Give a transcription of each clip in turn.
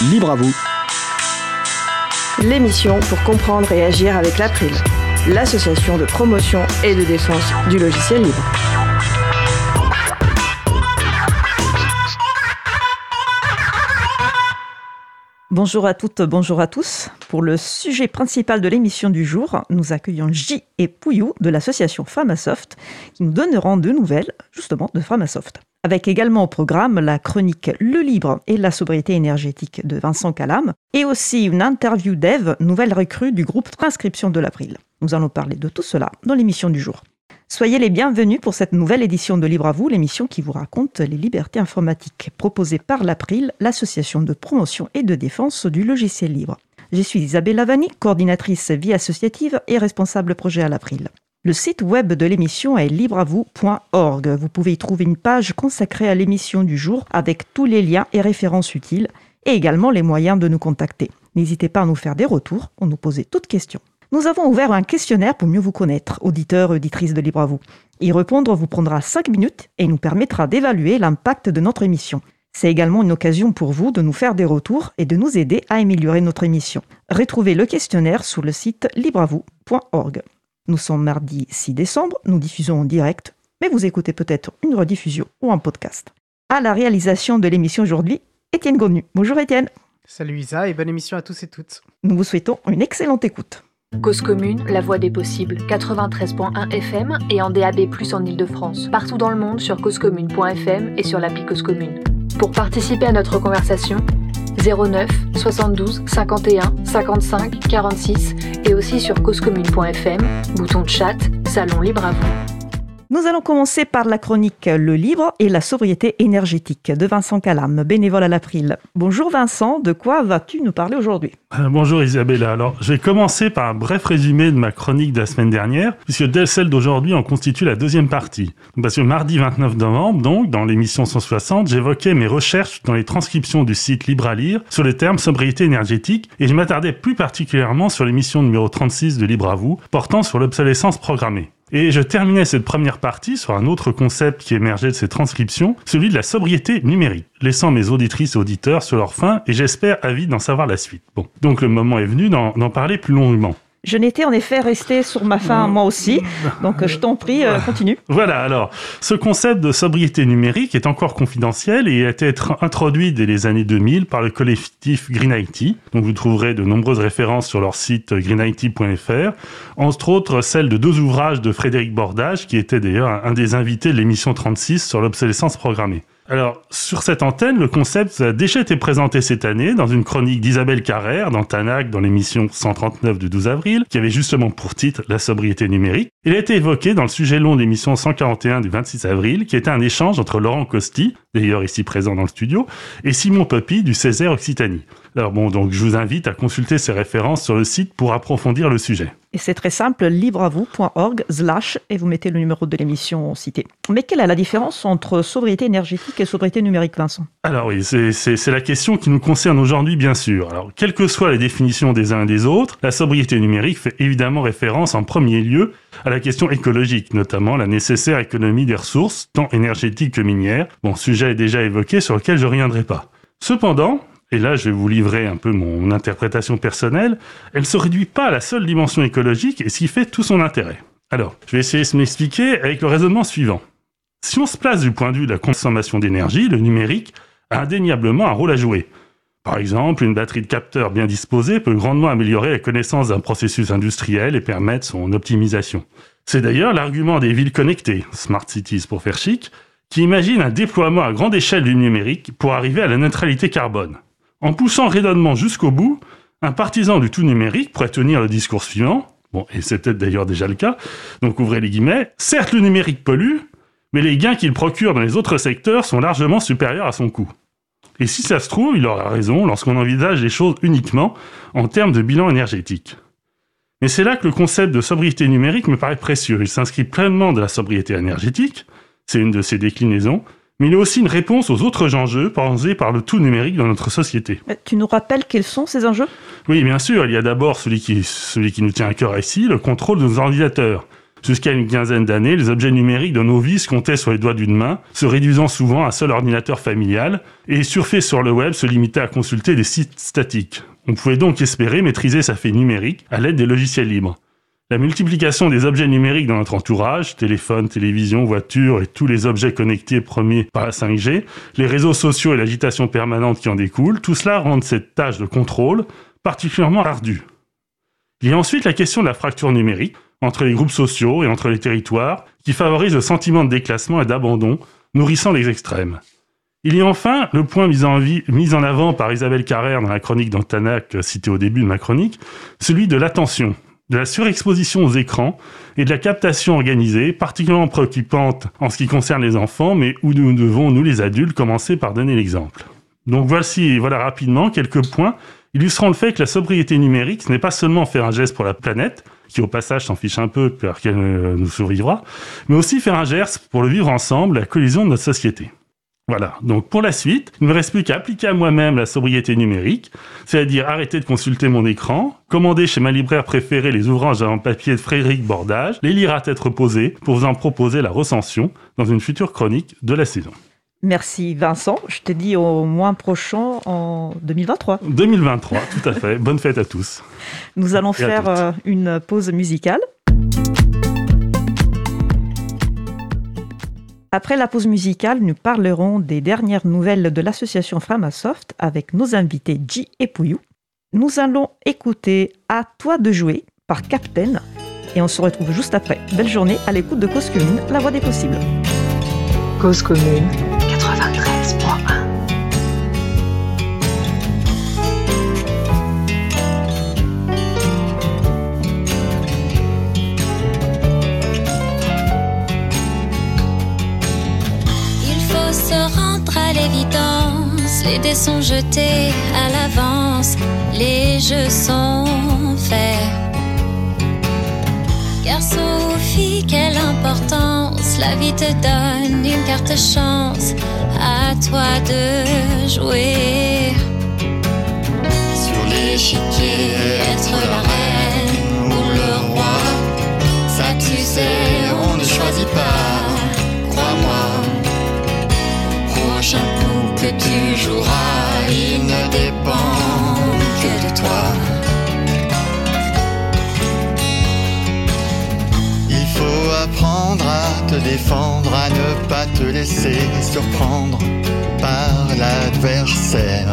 Libre à vous. L'émission pour comprendre et agir avec l'April, l'association de promotion et de défense du logiciel libre. Bonjour à toutes, bonjour à tous. Pour le sujet principal de l'émission du jour, nous accueillons J et Pouillou de l'association Framasoft qui nous donneront de nouvelles justement de Framasoft. Avec également au programme la chronique Le libre et la sobriété énergétique de Vincent Calam et aussi une interview d'Eve, nouvelle recrue du groupe Transcription de l'April. Nous allons parler de tout cela dans l'émission du jour. Soyez les bienvenus pour cette nouvelle édition de Libre à vous, l'émission qui vous raconte les libertés informatiques, proposée par l'April, l'association de promotion et de défense du logiciel libre. Je suis Isabelle Lavani, coordinatrice vie associative et responsable projet à l'April. Le site web de l'émission est libreavou.org. Vous pouvez y trouver une page consacrée à l'émission du jour avec tous les liens et références utiles et également les moyens de nous contacter. N'hésitez pas à nous faire des retours ou nous poser toutes questions. Nous avons ouvert un questionnaire pour mieux vous connaître, auditeurs auditrices de Libre. Y répondre vous prendra 5 minutes et nous permettra d'évaluer l'impact de notre émission. C'est également une occasion pour vous de nous faire des retours et de nous aider à améliorer notre émission. Retrouvez le questionnaire sur le site libreavou.org. Nous sommes mardi 6 décembre, nous diffusons en direct, mais vous écoutez peut-être une rediffusion ou un podcast. À la réalisation de l'émission aujourd'hui, Étienne Gonu. Bonjour Étienne. Salut Isa et bonne émission à tous et toutes. Nous vous souhaitons une excellente écoute. Cause commune, la voix des possibles, 93.1 FM et en DAB+, en Ile-de-France. Partout dans le monde sur causecommune.fm et sur l'appli Cause Commune. Pour participer à notre conversation, 09 72 51 55 46 et aussi sur causecommune.fm, bouton de chat, salon libre à vous. Nous allons commencer par la chronique Le Libre et la sobriété énergétique de Vincent Calam, bénévole à l'April. Bonjour Vincent, de quoi vas-tu nous parler aujourd'hui? Euh, Bonjour Isabella. Alors, je vais commencer par un bref résumé de ma chronique de la semaine dernière, puisque celle d'aujourd'hui en constitue la deuxième partie. Parce que mardi 29 novembre, donc, dans l'émission 160, j'évoquais mes recherches dans les transcriptions du site Libre à lire sur le terme sobriété énergétique, et je m'attardais plus particulièrement sur l'émission numéro 36 de Libre à vous, portant sur l'obsolescence programmée. Et je terminais cette première partie sur un autre concept qui émergeait de ces transcriptions, celui de la sobriété numérique, laissant mes auditrices et auditeurs sur leur faim et j'espère avides d'en savoir la suite. Bon, donc le moment est venu d'en parler plus longuement. Je n'étais en effet resté sur ma faim moi aussi, donc je t'en prie, euh, continue. Voilà, alors, ce concept de sobriété numérique est encore confidentiel et a été introduit dès les années 2000 par le collectif Green IT. Donc vous trouverez de nombreuses références sur leur site greenIT.fr, entre autres celle de deux ouvrages de Frédéric Bordage, qui était d'ailleurs un des invités de l'émission 36 sur l'obsolescence programmée. Alors, sur cette antenne, le concept a déjà été présenté cette année dans une chronique d'Isabelle Carrère dans Tanac dans l'émission 139 du 12 avril, qui avait justement pour titre La sobriété numérique. Il a été évoqué dans le sujet long de l'émission 141 du 26 avril, qui était un échange entre Laurent Costi, d'ailleurs ici présent dans le studio, et Simon Poppy du Césaire Occitanie. Alors bon, donc je vous invite à consulter ces références sur le site pour approfondir le sujet. Et c'est très simple, libreavou.org slash et vous mettez le numéro de l'émission cité. Mais quelle est la différence entre sobriété énergétique et sobriété numérique, Vincent? Alors oui, c'est la question qui nous concerne aujourd'hui, bien sûr. Alors, quelles que soient les définitions des uns et des autres, la sobriété numérique fait évidemment référence en premier lieu à la question écologique, notamment la nécessaire économie des ressources, tant énergétiques que minières. Bon, sujet est déjà évoqué sur lequel je ne reviendrai pas. Cependant, et là je vais vous livrer un peu mon interprétation personnelle, elle ne se réduit pas à la seule dimension écologique et ce qui fait tout son intérêt. Alors, je vais essayer de m'expliquer avec le raisonnement suivant. Si on se place du point de vue de la consommation d'énergie, le numérique a indéniablement un rôle à jouer. Par exemple, une batterie de capteurs bien disposée peut grandement améliorer la connaissance d'un processus industriel et permettre son optimisation. C'est d'ailleurs l'argument des villes connectées, Smart Cities pour faire chic, qui imaginent un déploiement à grande échelle du numérique pour arriver à la neutralité carbone. En poussant le raisonnement jusqu'au bout, un partisan du tout numérique pourrait tenir le discours suivant, bon, et c'est peut-être d'ailleurs déjà le cas, donc ouvrez les guillemets, certes le numérique pollue, mais les gains qu'il procure dans les autres secteurs sont largement supérieurs à son coût. Et si ça se trouve, il aura raison lorsqu'on envisage les choses uniquement en termes de bilan énergétique. Mais c'est là que le concept de sobriété numérique me paraît précieux. Il s'inscrit pleinement de la sobriété énergétique, c'est une de ses déclinaisons, mais il est aussi une réponse aux autres enjeux posés par le tout numérique dans notre société. Tu nous rappelles quels sont ces enjeux? Oui, bien sûr. Il y a d'abord celui qui, celui qui nous tient à cœur ici, le contrôle de nos ordinateurs. Jusqu'à une quinzaine d'années, les objets numériques de nos vies se comptaient sur les doigts d'une main, se réduisant souvent à un seul ordinateur familial, et surfer sur le web se limitait à consulter des sites statiques. On pouvait donc espérer maîtriser sa fée numérique à l'aide des logiciels libres. La multiplication des objets numériques dans notre entourage, téléphone, télévision, voiture et tous les objets connectés premiers par la 5G, les réseaux sociaux et l'agitation permanente qui en découle, tout cela rend cette tâche de contrôle particulièrement ardue. Il y a ensuite la question de la fracture numérique, entre les groupes sociaux et entre les territoires, qui favorise le sentiment de déclassement et d'abandon, nourrissant les extrêmes. Il y a enfin le point mis en, mis en avant par Isabelle Carrère dans la chronique d'Antanac citée au début de ma chronique, celui de l'attention, de la surexposition aux écrans et de la captation organisée, particulièrement préoccupante en ce qui concerne les enfants, mais où nous devons, nous les adultes, commencer par donner l'exemple. Donc voici, voilà rapidement quelques points illustrant le fait que la sobriété numérique, ce n'est pas seulement faire un geste pour la planète, qui au passage s'en fiche un peu car qu'elle nous survivra, mais aussi faire un geste pour le vivre ensemble, la collision de notre société. Voilà, donc pour la suite, il ne me reste plus qu'à appliquer à moi-même la sobriété numérique, c'est-à-dire arrêter de consulter mon écran, commander chez ma libraire préférée les ouvrages en papier de Frédéric Bordage, les lire à tête reposée pour vous en proposer la recension dans une future chronique de la saison. Merci Vincent. Je te dis au mois prochain en 2023. 2023, tout à fait. Bonne fête à tous. Nous allons faire euh, une pause musicale. Après la pause musicale, nous parlerons des dernières nouvelles de l'association Framasoft avec nos invités J et Pouyou. Nous allons écouter À toi de jouer par Captain et on se retrouve juste après. Belle journée à l'écoute de Cause Commune, la voix des possibles. Cause Commune à l'évidence, les dés sont jetés à l'avance, les jeux sont faits. Garçon ou fille, quelle importance, la vie te donne une carte chance à toi de jouer. Sur l'échiquier, être la reine ou le roi. Ça, tu sais, on ne choisit pas, tu joueras, il ne dépend que de toi. Il faut apprendre à te défendre, à ne pas te laisser surprendre par l'adversaire.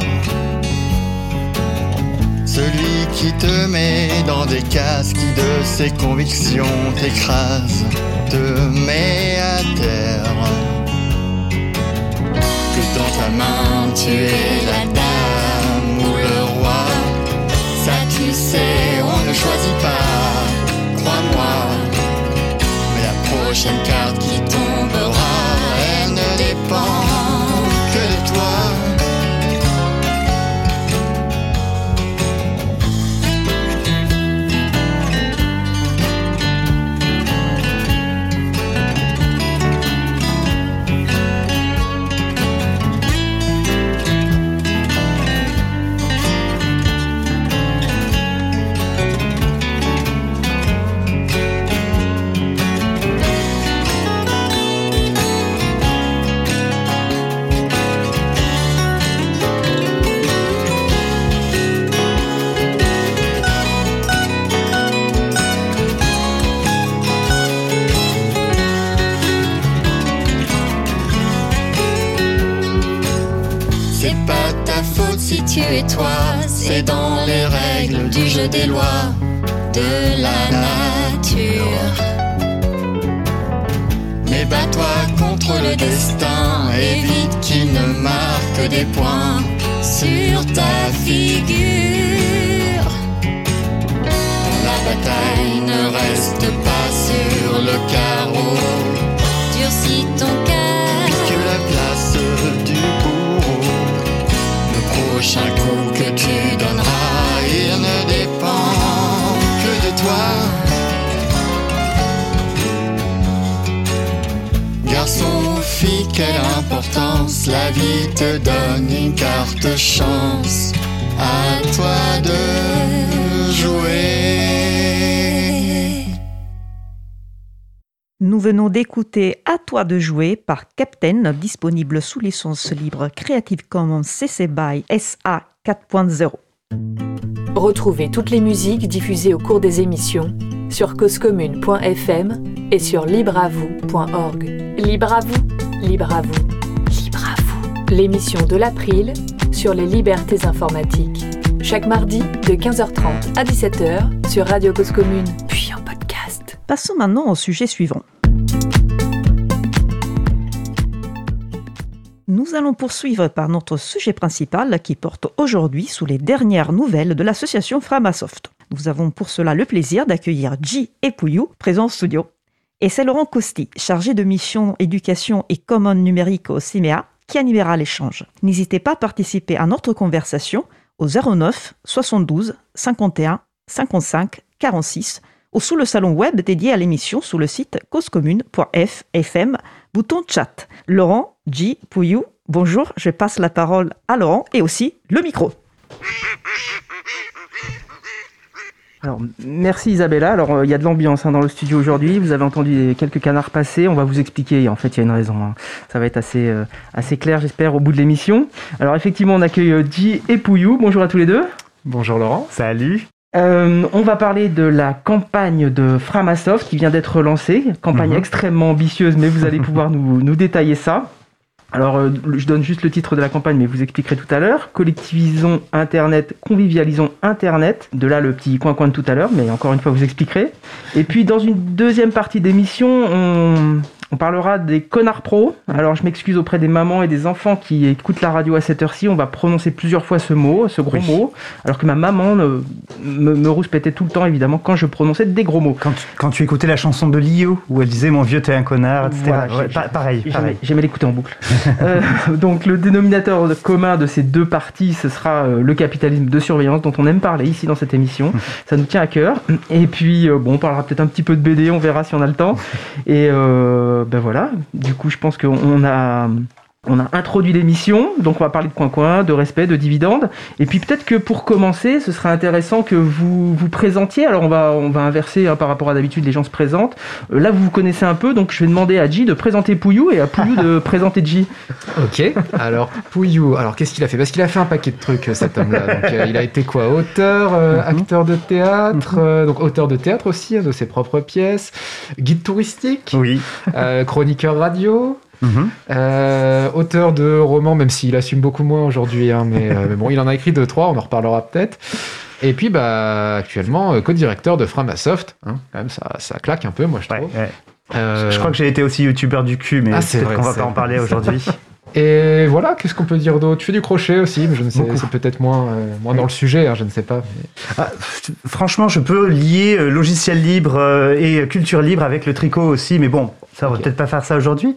Celui qui te met dans des cases, qui de ses convictions t'écrase, te met à terre. Dans ta main tu es la dame ou le roi, ça tu sais, on ne choisit pas, crois-moi. Mais la prochaine carte qui tombera, elle ne dépend venons d'écouter À toi de jouer par Captain, disponible sous licence libre Creative Commons CC BY SA 4.0. Retrouvez toutes les musiques diffusées au cours des émissions sur causecommune.fm et sur libreavoue.org. Libre à vous, libre à vous, libre à vous. L'émission de l'April sur les libertés informatiques. Chaque mardi de 15h30 à 17h sur Radio Cause Commune, puis en podcast. Passons maintenant au sujet suivant. Nous allons poursuivre par notre sujet principal qui porte aujourd'hui sous les dernières nouvelles de l'association Framasoft. Nous avons pour cela le plaisir d'accueillir J et Pouillou, présents studio. Et c'est Laurent Costi, chargé de mission éducation et common numérique au CIMEA, qui animera l'échange. N'hésitez pas à participer à notre conversation au 09 72 51 55 46 ou sous le salon web dédié à l'émission sous le site causecommune.fm, bouton chat. Laurent, J, Pouillou, bonjour, je passe la parole à Laurent et aussi le micro. Alors, merci Isabella. Alors, euh, il y a de l'ambiance hein, dans le studio aujourd'hui. Vous avez entendu quelques canards passer. On va vous expliquer. En fait, il y a une raison. hein. Ça va être assez, euh, assez clair, j'espère, au bout de l'émission. Alors, effectivement, on accueille euh, J et Pouillou. Bonjour à tous les deux. Bonjour Laurent. Salut. Euh, on va parler de la campagne de Framasoft qui vient d'être lancée. Campagne Mhm. extrêmement ambitieuse, mais vous allez pouvoir nous, nous détailler ça. Alors, euh, je donne juste le titre de la campagne, mais vous expliquerez tout à l'heure. Collectivisons Internet, convivialisons Internet. De là le petit coin-coin de tout à l'heure, mais encore une fois, vous expliquerez. Et puis, dans une deuxième partie d'émission, on, on parlera des connards pros. Alors, je m'excuse auprès des mamans et des enfants qui écoutent la radio à cette heure-ci. On va prononcer plusieurs fois ce mot, ce gros Oui. mot, alors que ma maman me, me rouspétait tout le temps, évidemment, quand je prononçais des gros mots. Quand tu, quand tu écoutais la chanson de Lio, où elle disait Mon vieux, t'es un connard, etc. Voilà, Ouais, pareil, pareil. J'aimais l'écouter en boucle. Euh, donc le dénominateur commun de ces deux parties, ce sera euh, le capitalisme de surveillance dont on aime parler ici dans cette émission. Ça nous tient à cœur. Et puis euh, bon, on parlera peut-être un petit peu de BD, on verra si on a le temps. Et euh, ben voilà. Du coup, je pense qu'on a on a introduit l'émission, donc on va parler de coin-coin, de respect, de dividendes. Et puis peut-être que pour commencer, ce serait intéressant que vous vous présentiez. Alors on va, on va inverser hein, par rapport à d'habitude, les gens se présentent. Euh, là, vous vous connaissez un peu, donc je vais demander à J de présenter Pouillou et à Pouillou de présenter J. Ok, alors Pouillou, alors qu'est-ce qu'il a fait? Parce qu'il a fait un paquet de trucs, euh, cet homme-là. Donc, euh, il a été quoi? Auteur, euh, Mhm. acteur de théâtre, euh, donc auteur de théâtre aussi, hein, de ses propres pièces, guide touristique, Oui. chroniqueur radio, Mhm. euh, auteur de romans, même s'il assume beaucoup moins aujourd'hui, hein, mais, euh, mais bon, il en a écrit deux, trois, on en reparlera peut-être. Et puis, bah, actuellement, euh, co-directeur de Framasoft. Hein, quand même, ça, ça claque un peu, moi, je trouve. ouais. Euh, Je crois que j'ai été aussi youtubeur du cul, mais Ah, c'est peut-être vrai, qu'on va pas en parler aujourd'hui. Et voilà, qu'est-ce qu'on peut dire d'autre? Tu fais du crochet aussi, mais je ne sais, c'est peut-être moins, euh, moins dans le sujet, hein, je ne sais pas. mais- Ah, franchement, je peux lier euh, logiciel libre euh, et culture libre avec le tricot aussi, mais bon, ça, on va peut-être pas faire ça aujourd'hui.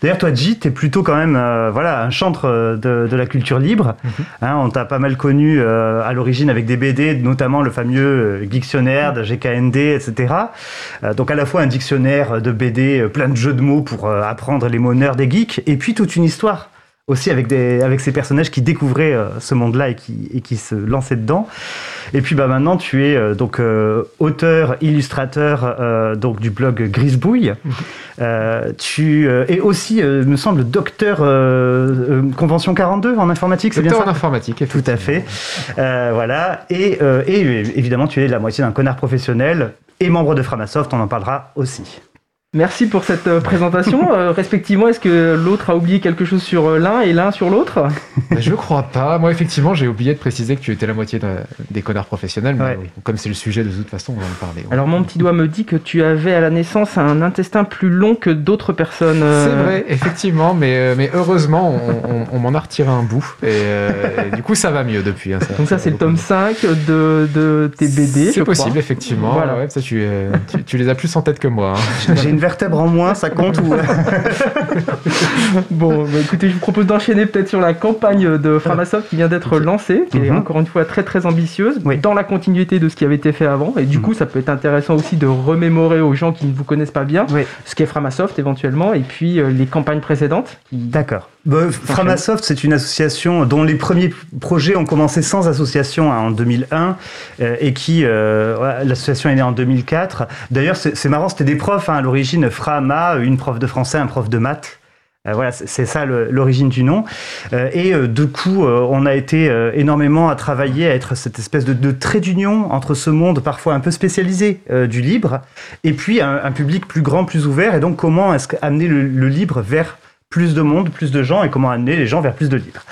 D'ailleurs, toi, J, t'es plutôt quand même voilà, un chantre de, de la culture libre. Mhm. Hein, on t'a pas mal connu à l'origine avec des BD, notamment le fameux dictionnaire de GKND, etc. Donc à la fois un dictionnaire de BD, plein de jeux de mots pour apprendre les mots nerds des geeks, et puis toute une histoire aussi avec, des, avec ces personnages qui découvraient euh, ce monde-là et qui, et qui se lançaient dedans. Et puis bah, maintenant, tu es euh, donc euh, auteur, illustrateur donc, du blog Grisbouille. Tu es aussi, me semble, docteur convention 42 en informatique, c'est bien Docteur ça en informatique, tout à fait. Voilà. Et, et évidemment, tu es la moitié d'un connard professionnel et membre de Framasoft, on en parlera aussi. Merci pour cette euh, présentation. Euh, respectivement, est-ce que l'autre a oublié quelque chose sur euh, l'un et l'un sur l'autre? Mais Je crois pas. Moi, effectivement, j'ai oublié de préciser que tu étais la moitié de- des connards professionnels, mais Ouais. oui, comme c'est le sujet, de toute façon, on va en parler. Alors mon petit doigt me dit que tu avais à la naissance un intestin plus long que d'autres personnes. euh, C'est vrai, effectivement, mais, mais heureusement, on, on- on m'en a retiré un bout. Et, euh, et du coup, ça va mieux depuis. hein, Donc ça c'est le tome 5 de, de tes BD. C'est crois. possible, effectivement. Voilà. Ouais, ça, tu, euh, tu, tu les as plus en tête que moi. hein. Vertèbre en moins, ça compte ou... Bon, bah, écoutez, je vous propose d'enchaîner peut-être sur la campagne de Framasoft qui vient d'être lancée, qui est Mhm. encore une fois très très ambitieuse, Oui. dans la continuité de ce qui avait été fait avant. Et du Mhm. coup, ça peut être intéressant aussi de remémorer aux gens qui ne vous connaissent pas bien Oui. ce qu'est Framasoft éventuellement, et puis euh, les campagnes précédentes. qui- D'accord. Bah, Framasoft, c'est une association dont les premiers projets ont commencé sans association hein, en 2001 euh, et qui, euh, l'association est née en 2004. D'ailleurs, c'est marrant, c'était des profs hein, à l'origine, Frama, une prof de français, un prof de maths. Euh, voilà, c'est ça l'origine du nom. Et du coup, on a été énormément à travailler, à être cette espèce de, trait d'union entre ce monde parfois un peu spécialisé du libre et puis un, public plus grand, plus ouvert. Et donc, comment est-ce qu'amener le, le libre vers plus de monde, plus de gens et comment amener les gens vers plus de libre.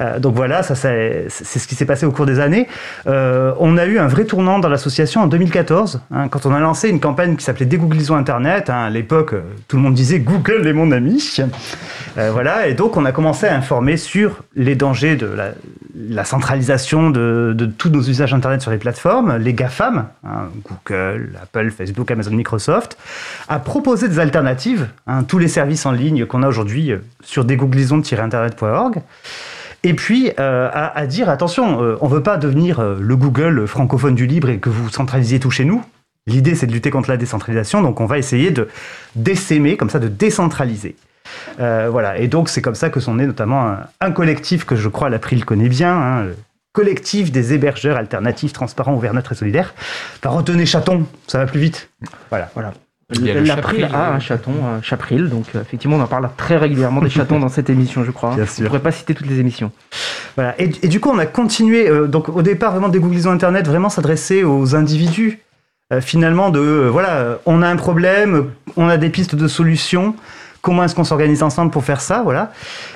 Euh, donc voilà, ça c'est ce qui s'est passé au cours des années. Euh, on a eu un vrai tournant dans l'association en 2014, hein, quand on a lancé une campagne qui s'appelait Dégooglisons Internet. hein. à l'époque, euh, tout le monde disait Google est mon ami. Voilà, et donc on a commencé à informer sur les dangers de la, centralisation de, tous nos usages Internet sur les plateformes, les GAFAM, hein, Google, Apple, Facebook, Amazon, Microsoft, à proposer des alternatives, hein, tous les services en ligne qu'on a aujourd'hui sur dégooglisons-internet.org. Et puis euh, à, à dire attention, euh, on veut pas devenir euh, le Google francophone du libre et que vous centralisiez tout chez nous. L'idée c'est de lutter contre la décentralisation, donc on va essayer de décémer, comme ça, de décentraliser. Euh, voilà, et donc c'est comme ça que sont nés notamment un, un collectif que je crois l'April connaît bien, hein, le collectif des hébergeurs alternatifs, transparents, ouverts, neutres et solidaires. Enfin, retenez chaton, ça va plus vite? Voilà. Voilà. L'April a un chaton, un chapril, donc euh, effectivement on en parle très régulièrement des chatons dans cette émission, je crois. Bien On sûr. pourrait pas citer toutes les émissions. Voilà. Et, et du coup, on a continué. euh, donc, au départ, vraiment, Dégooglisons Internet, vraiment s'adresser aux individus. Euh, finalement, de euh, voilà, euh, on a un problème, on a des pistes de solutions. Comment est-ce qu'on s'organise ensemble pour faire ça, voilà.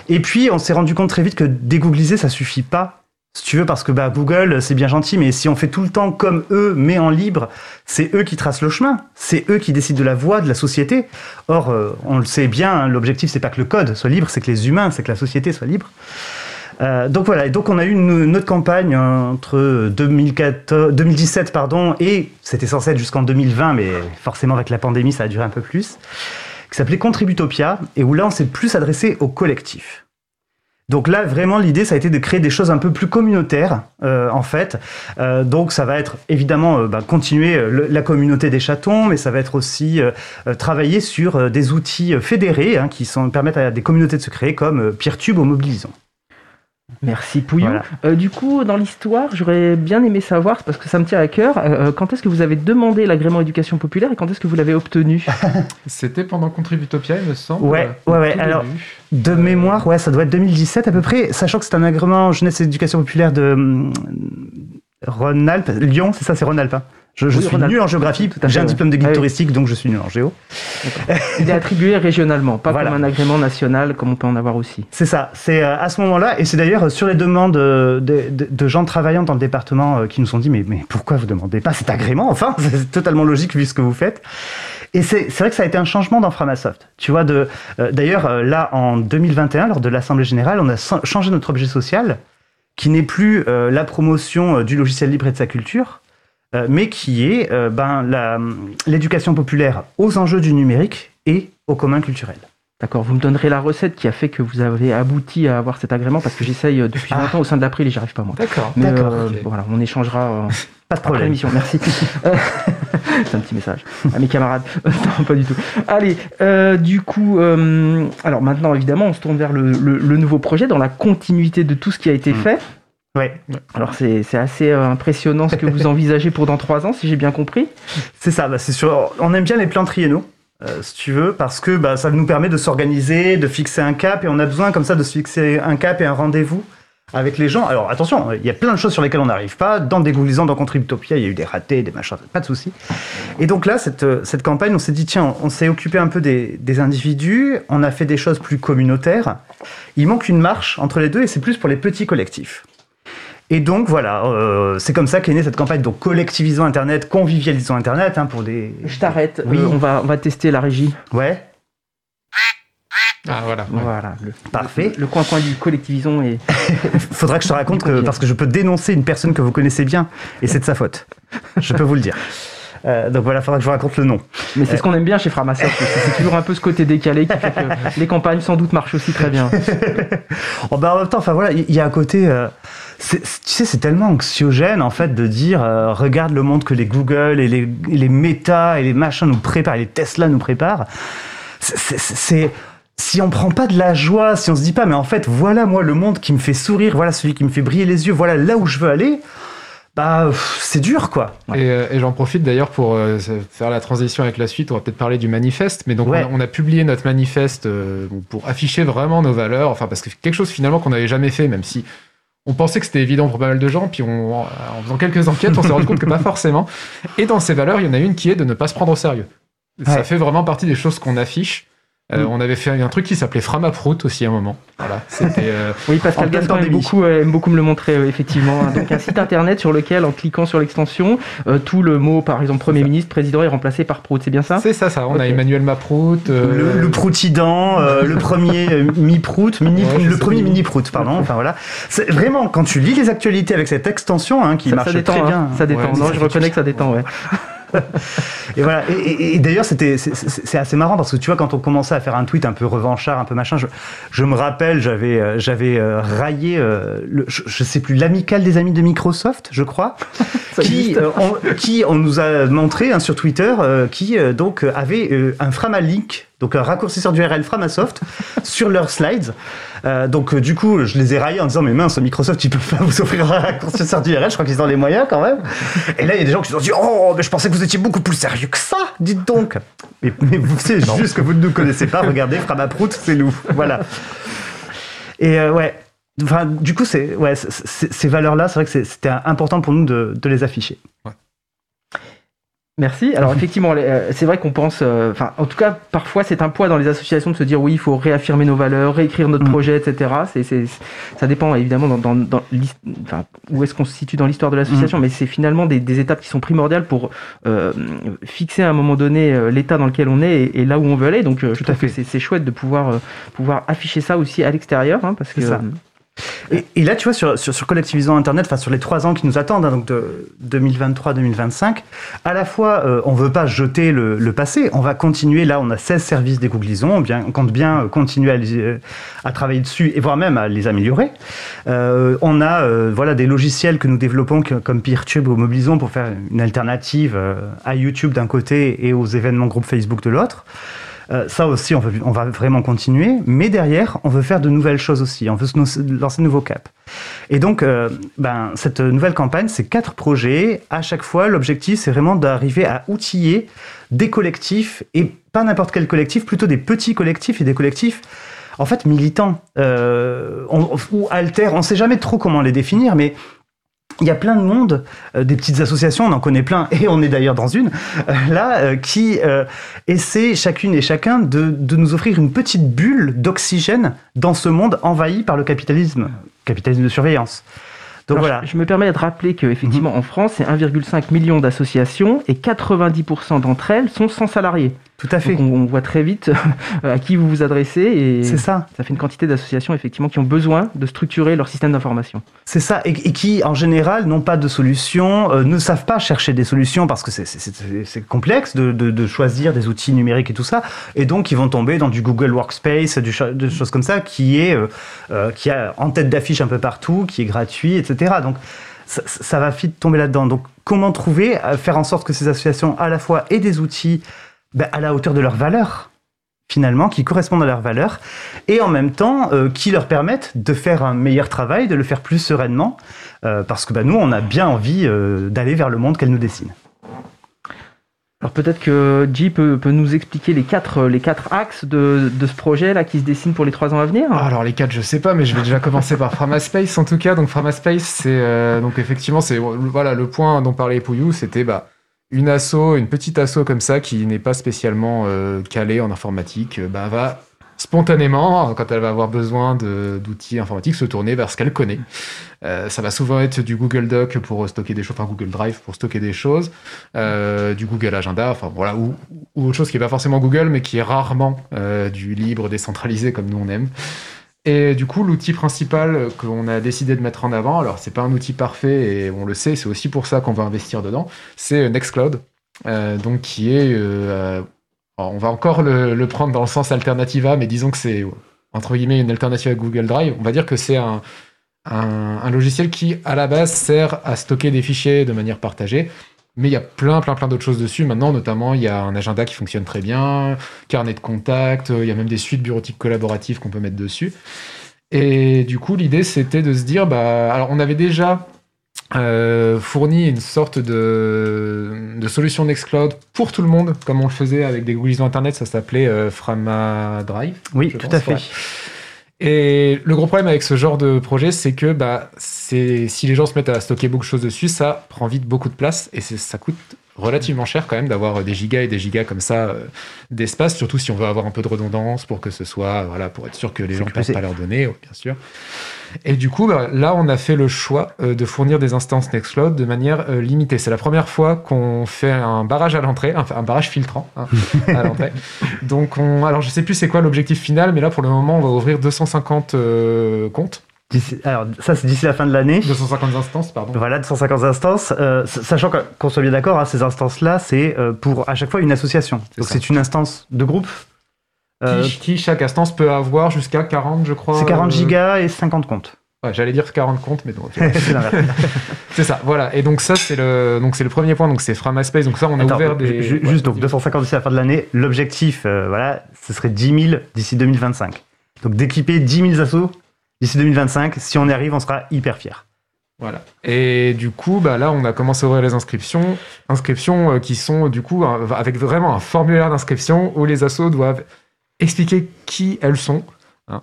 Et puis, on s'est rendu compte très vite que dégoogliser, ça suffit pas. Si tu veux, parce que bah, Google, c'est bien gentil, mais si on fait tout le temps comme eux, mais en libre, c'est eux qui tracent le chemin. C'est eux qui décident de la voie de la société. Or, euh, on le sait bien, hein, l'objectif, c'est pas que le code soit libre, c'est que les humains, c'est que la société soit libre. Euh, donc voilà, et donc on a eu une, autre campagne entre 2014, 2017 pardon, et c'était censé être jusqu'en 2020, mais forcément avec la pandémie ça a duré un peu plus, qui s'appelait Contributopia, et où là on s'est plus adressé au collectif. Donc là, vraiment, l'idée, ça a été de créer des choses un peu plus communautaires, euh, en fait. Euh, donc ça va être évidemment euh, bah, continuer la communauté des chatons, mais ça va être aussi travailler sur des outils fédérés hein, qui permettent à des communautés de se créer, comme Peertube ou Mobilisons. Merci Pouillou. Voilà. Euh, du coup, dans l'histoire, j'aurais bien aimé savoir, parce que ça me tient à cœur, euh, quand est-ce que vous avez demandé l'agrément éducation populaire et quand est-ce que vous l'avez obtenu? C'était pendant Contributopia, il me semble. Ouais, ouais, ouais, alors-. De mémoire, ouais, ça doit être 2017 à peu près, sachant que c'est un agrément jeunesse et éducation populaire de hum, Rhône-Alpes, Lyon, c'est ça, c'est Rhône-Alpes. hein? Je, je Oui, suis nul en géographie, j'ai un ouais. diplôme de guide Ah oui. touristique, donc je suis nul en géo. Il est attribué régionalement, pas Voilà. comme un agrément national comme on peut en avoir aussi. C'est ça, c'est euh, à ce moment-là, et c'est d'ailleurs sur les demandes euh, de, de- de gens travaillant dans le département euh, qui nous ont dit mais, mais pourquoi vous demandez pas cet agrément Enfin, c'est totalement logique vu ce que vous faites. Et c'est vrai que ça a été un changement dans Framasoft. Tu vois, d'ailleurs euh, là en 2021, lors de l'Assemblée générale, on a changé notre objet social, qui n'est plus euh, la promotion du logiciel libre et de sa culture, mais qui est euh, ben, la- l'éducation populaire aux enjeux du numérique et au commun culturel. D'accord, vous me donnerez la recette qui a fait que vous avez abouti à avoir cet agrément parce que j'essaye euh, depuis Ah. longtemps au sein de l'April et j'y arrive pas moi. D'accord. Mais D'accord, euh, voilà, on échangera euh, Pas de après problème. l'émission, merci. Euh, C'est un petit message à mes camarades. Euh, non, pas du tout. Allez, euh, du coup, euh, alors maintenant évidemment, on se tourne vers le, le- le nouveau projet dans la continuité de tout ce qui a été Mm. fait. Ouais. Alors c'est assez euh, impressionnant ce que vous envisagez pour dans trois ans, si j'ai bien compris. C'est ça, bah, c'est sûr. On aime bien les plans triennaux, euh, si tu veux, parce que bah, ça nous permet de s'organiser, de fixer un cap, et on a besoin comme ça de se fixer un cap et un rendez-vous avec les gens. Alors attention, il y a plein de choses sur lesquelles on n'arrive pas. Dans Dégooglisant, dans Contributopia, il y a eu des ratés, des machins, pas de souci. Et donc là, cette, euh, cette campagne, on s'est dit, tiens, on s'est occupé un peu des, des individus, on a fait des choses plus communautaires. Il manque une marche entre les deux, et c'est plus pour les petits collectifs. Et donc voilà, euh, c'est comme ça qu'est née cette campagne. Donc collectivisons Internet, convivialisons Internet hein, pour des. Je t'arrête, Oui. euh, on, va, on va tester la régie. Ouais, Ah, voilà. ouais. Voilà, le, parfait. le coin-coin du collectivisons et Faudra que je te raconte que parce que je peux dénoncer une personne que vous connaissez bien et c'est de sa faute. Je peux vous le dire. Euh, donc voilà, faudra que je vous raconte le nom. Mais c'est ce qu'on aime bien chez Framasoft, c'est toujours un peu ce côté décalé qui fait que les campagnes sans doute marchent aussi très bien. Oh, bah, en même temps, enfin voilà, il y, a un côté. euh, tu sais, c'est tellement anxiogène en fait de dire euh, regarde le monde que les Google et les, les Meta et les machins nous préparent, et les Tesla nous préparent. C'est- si on prend pas de la joie, si on se dit pas, mais en fait, voilà moi le monde qui me fait sourire, voilà celui qui me fait briller les yeux, voilà là où je veux aller, bah c'est dur quoi. Et, euh, et j'en profite d'ailleurs pour euh, faire la transition avec la suite. On va peut-être parler du manifeste, mais donc Ouais. on, a, on a publié notre manifeste euh, pour afficher vraiment nos valeurs. Enfin, parce que quelque chose finalement qu'on n'avait jamais fait, même si on pensait que c'était évident pour pas mal de gens. Puis on, en faisant quelques enquêtes, on s'est rendu compte que pas forcément. Et dans ces valeurs, il y en a une qui est de ne pas se prendre au sérieux. Ça Ouais. fait vraiment partie des choses qu'on affiche. Euh, Mm. On avait fait un truc qui s'appelait Framaprout aussi à un moment. Voilà, c'était. euh, Oui, Pascal Gaston aime beaucoup, euh, aime beaucoup me le montrer, euh, effectivement. hein. Donc un site internet sur lequel, en cliquant sur l'extension, euh, tout le mot, par exemple, Premier ministre, président, est remplacé par Prout. C'est bien ça? C'est ça, ça. On a. Emmanuel Maprout. euh, Le, le proutidant, euh, le premier mi-prout, mini, Ouais, le premier mini-prout, pardon. Enfin voilà. C'est vraiment quand tu lis les actualités avec cette extension hein, qui ça, marche ça détend, très hein. bien. ça détend. Ouais, non, ça je reconnais que ça détend, ouais. Et voilà. Et, et- et d'ailleurs, c'était, c'est- assez marrant parce que tu vois, quand on commençait à faire un tweet un peu revanchard, un peu machin, je, je me rappelle, j'avais, euh, j'avais euh, raillé, euh, le, je, je sais plus, l'amicale des amis de Microsoft, je crois, qui, on, qui on nous a montré hein, sur Twitter, qui donc avait un Framalink, donc un raccourcisseur d'URL Framasoft, sur leurs slides. Euh, donc euh, du coup, je les ai raillés en disant mais mince, Microsoft, ils peuvent pas vous offrir un raccourcisseur d'URL, je crois qu'ils ont les moyens quand même. Et là, il y a des gens qui se sont dit oh, mais je pensais que vous étiez beaucoup plus sérieux que ça, dites donc. Mais, mais vous c'est juste que vous ne nous connaissez pas. Regardez, Framaprout, c'est nous. Voilà. Et euh, ouais. Enfin, du coup, c'est ouais, ces valeurs-là, c'est vrai que c'était important pour nous de, de les afficher. Merci. Alors effectivement, euh, c'est vrai qu'on pense, euh, enfin, en tout cas, parfois c'est un poids dans les associations de se dire oui, il faut réaffirmer nos valeurs, réécrire notre Mm. projet, etc. C'est, c'est, ça dépend évidemment dans, dans, dans enfin, où est-ce qu'on se situe dans l'histoire de l'association, mais c'est finalement des, des étapes qui sont primordiales pour euh, fixer à un moment donné euh, l'état dans lequel on est et, et là où on veut aller. Donc, euh, je Tout à trouve que fait. c'est, c'est chouette de pouvoir euh, pouvoir afficher ça aussi à l'extérieur, hein, parce que ça. Et, là, tu vois, sur, sur, sur Internet, enfin sur les trois ans qui nous attendent, hein, donc de 2023-2025, à la fois, euh, on veut pas jeter le, le passé, on va continuer. Là, on a 16 services des Googlisons, on, bien, on compte bien euh, continuer à, les, euh, à travailler dessus et voire même à les améliorer. Euh, on a euh, voilà des logiciels que nous développons comme PeerTube ou Mobilisons pour faire une alternative euh, à YouTube d'un côté et aux événements groupe Facebook de l'autre. Euh, ça aussi, on, veut- on va vraiment continuer. Mais derrière, on veut faire de nouvelles choses aussi. On veut se lancer de nouveaux caps. Et donc, euh, ben, cette nouvelle campagne, c'est quatre projets. À chaque fois, l'objectif, c'est vraiment d'arriver à outiller des collectifs, et pas n'importe quel collectif, plutôt des petits collectifs et des collectifs, en fait, militants euh, on- ou alter. On ne sait jamais trop comment les définir, mais il y a plein de monde, euh, des petites associations, on en connaît plein, et on est d'ailleurs dans une, euh, là, euh, qui euh, essaie chacune et chacun de, de nous offrir une petite bulle d'oxygène dans ce monde envahi par le capitalisme, capitalisme de surveillance. Donc Alors, voilà. je, je me permets de rappeler qu'effectivement, en France, c'est 1,5 million d'associations et 90% d'entre elles sont sans salariés. Tout à fait. Donc on, voit très vite euh, à qui vous vous adressez et C'est ça. ça fait une quantité d'associations effectivement qui ont besoin de structurer leur système d'information. C'est ça, et, et qui en général n'ont pas de solution, euh, ne savent pas chercher des solutions parce que c'est- complexe de, de- de choisir des outils numériques et tout ça, et donc ils vont tomber dans du Google Workspace, du, des choses comme ça, qui est euh, euh, qui a en tête d'affiche un peu partout, qui est gratuit, etc. Donc ça, ça va vite tomber là-dedans. Donc comment trouver, euh, faire en sorte que ces associations à la fois aient des outils ben, à la hauteur de leurs valeurs finalement, qui correspondent à leurs valeurs, et en même temps euh, qui leur permettent de faire un meilleur travail, de le faire plus sereinement, euh, parce que bah, nous, on a bien envie euh, d'aller vers le monde qu'elle nous dessine. Alors peut-être que J peut, peut nous expliquer les quatre, les quatre axes de, de ce projet là qui se dessine pour les trois ans à venir. Ah, alors les quatre, je sais pas, mais je vais déjà commencer par Framaspace en tout cas. Donc Framaspace, c'est euh, donc effectivement c'est voilà le point dont parlait Pouillou, c'était bah une asso, une petite asso comme ça qui n'est pas spécialement euh, calée en informatique, euh, bah va spontanément quand elle va avoir besoin d'outils informatiques se tourner vers ce qu'elle connaît. Euh, ça va souvent être du Google Doc pour stocker des choses, enfin Google Drive pour stocker des choses, euh, du Google Agenda, enfin voilà, ou, autre chose qui est pas forcément Google, mais qui est rarement du libre décentralisé comme nous on aime. Et du coup, l'outil principal qu'on a décidé de mettre en avant, alors c'est pas un outil parfait et on le sait, c'est aussi pour ça qu'on va investir dedans, c'est Nextcloud, euh, donc qui est, euh, alors, on va encore le, prendre dans le sens alternativa, mais disons que c'est entre guillemets une alternative à Google Drive. On va dire que c'est un logiciel qui à la base sert à stocker des fichiers de manière partagée, Mais il y a plein, plein, plein d'autres choses dessus. Maintenant, notamment, il y a un agenda qui fonctionne très bien, carnet de contact, il y a même des suites bureautiques collaboratives qu'on peut mettre dessus. Et du coup, l'idée, c'était de se dire, bah, alors on avait déjà euh, fourni une sorte de, de solution Nextcloud pour tout le monde, comme on le faisait avec des Google Internet, ça s'appelait euh, Frama Drive. Oui, tout pense, à fait. ouais. Et le gros problème avec ce genre de projet, c'est que bah, si les gens se mettent à stocker beaucoup de choses dessus, ça prend vite beaucoup de place et ça coûte relativement cher quand même d'avoir des gigas et des gigas comme ça euh, d'espace, surtout si on veut avoir un peu de redondance pour que ce soit, voilà, pour être sûr que les gens ne perdent pas leurs données, euh, bien sûr. Et du coup, bah, là, on a fait le choix euh, de fournir des instances Nextcloud de manière euh, limitée. C'est la première fois qu'on fait un barrage à l'entrée, un barrage filtrant hein, à l'entrée. Donc, on, alors je sais plus c'est quoi l'objectif final, mais là, pour le moment, on va ouvrir 250 euh, comptes, Alors, ça, c'est d'ici la fin de l'année. 250 instances, pardon. Voilà, 250 instances. euh, sachant qu'on soit bien d'accord, hein, ces instances-là, c'est euh, pour à chaque fois une association. Donc c'est une instance de groupe. Euh, Qui, qui, chaque instance peut avoir jusqu'à 40, je crois. c'est 40 euh, gigas et 50 comptes. Ouais, j'allais dire 40 comptes, mais non. ok. c'est l'inverse. c'est ça, voilà. Et donc ça, c'est le, donc c'est le premier point. Donc c'est Framaspace. Donc ça, on a Attends, ouvert des. ju- ouais, juste donc vas-y. 250 d'ici la fin de l'année. L'objectif, euh, voilà, ce serait 10 000 d'ici 2025. Donc d'équiper 10 000 assos d'ici 2025. Si on y arrive, on sera hyper fiers. Voilà. Et du coup, bah là, on a commencé à ouvrir les inscriptions. Inscriptions euh, qui sont, du coup, avec vraiment un formulaire d'inscription où les assos doivent expliquer qui elles sont. Hein.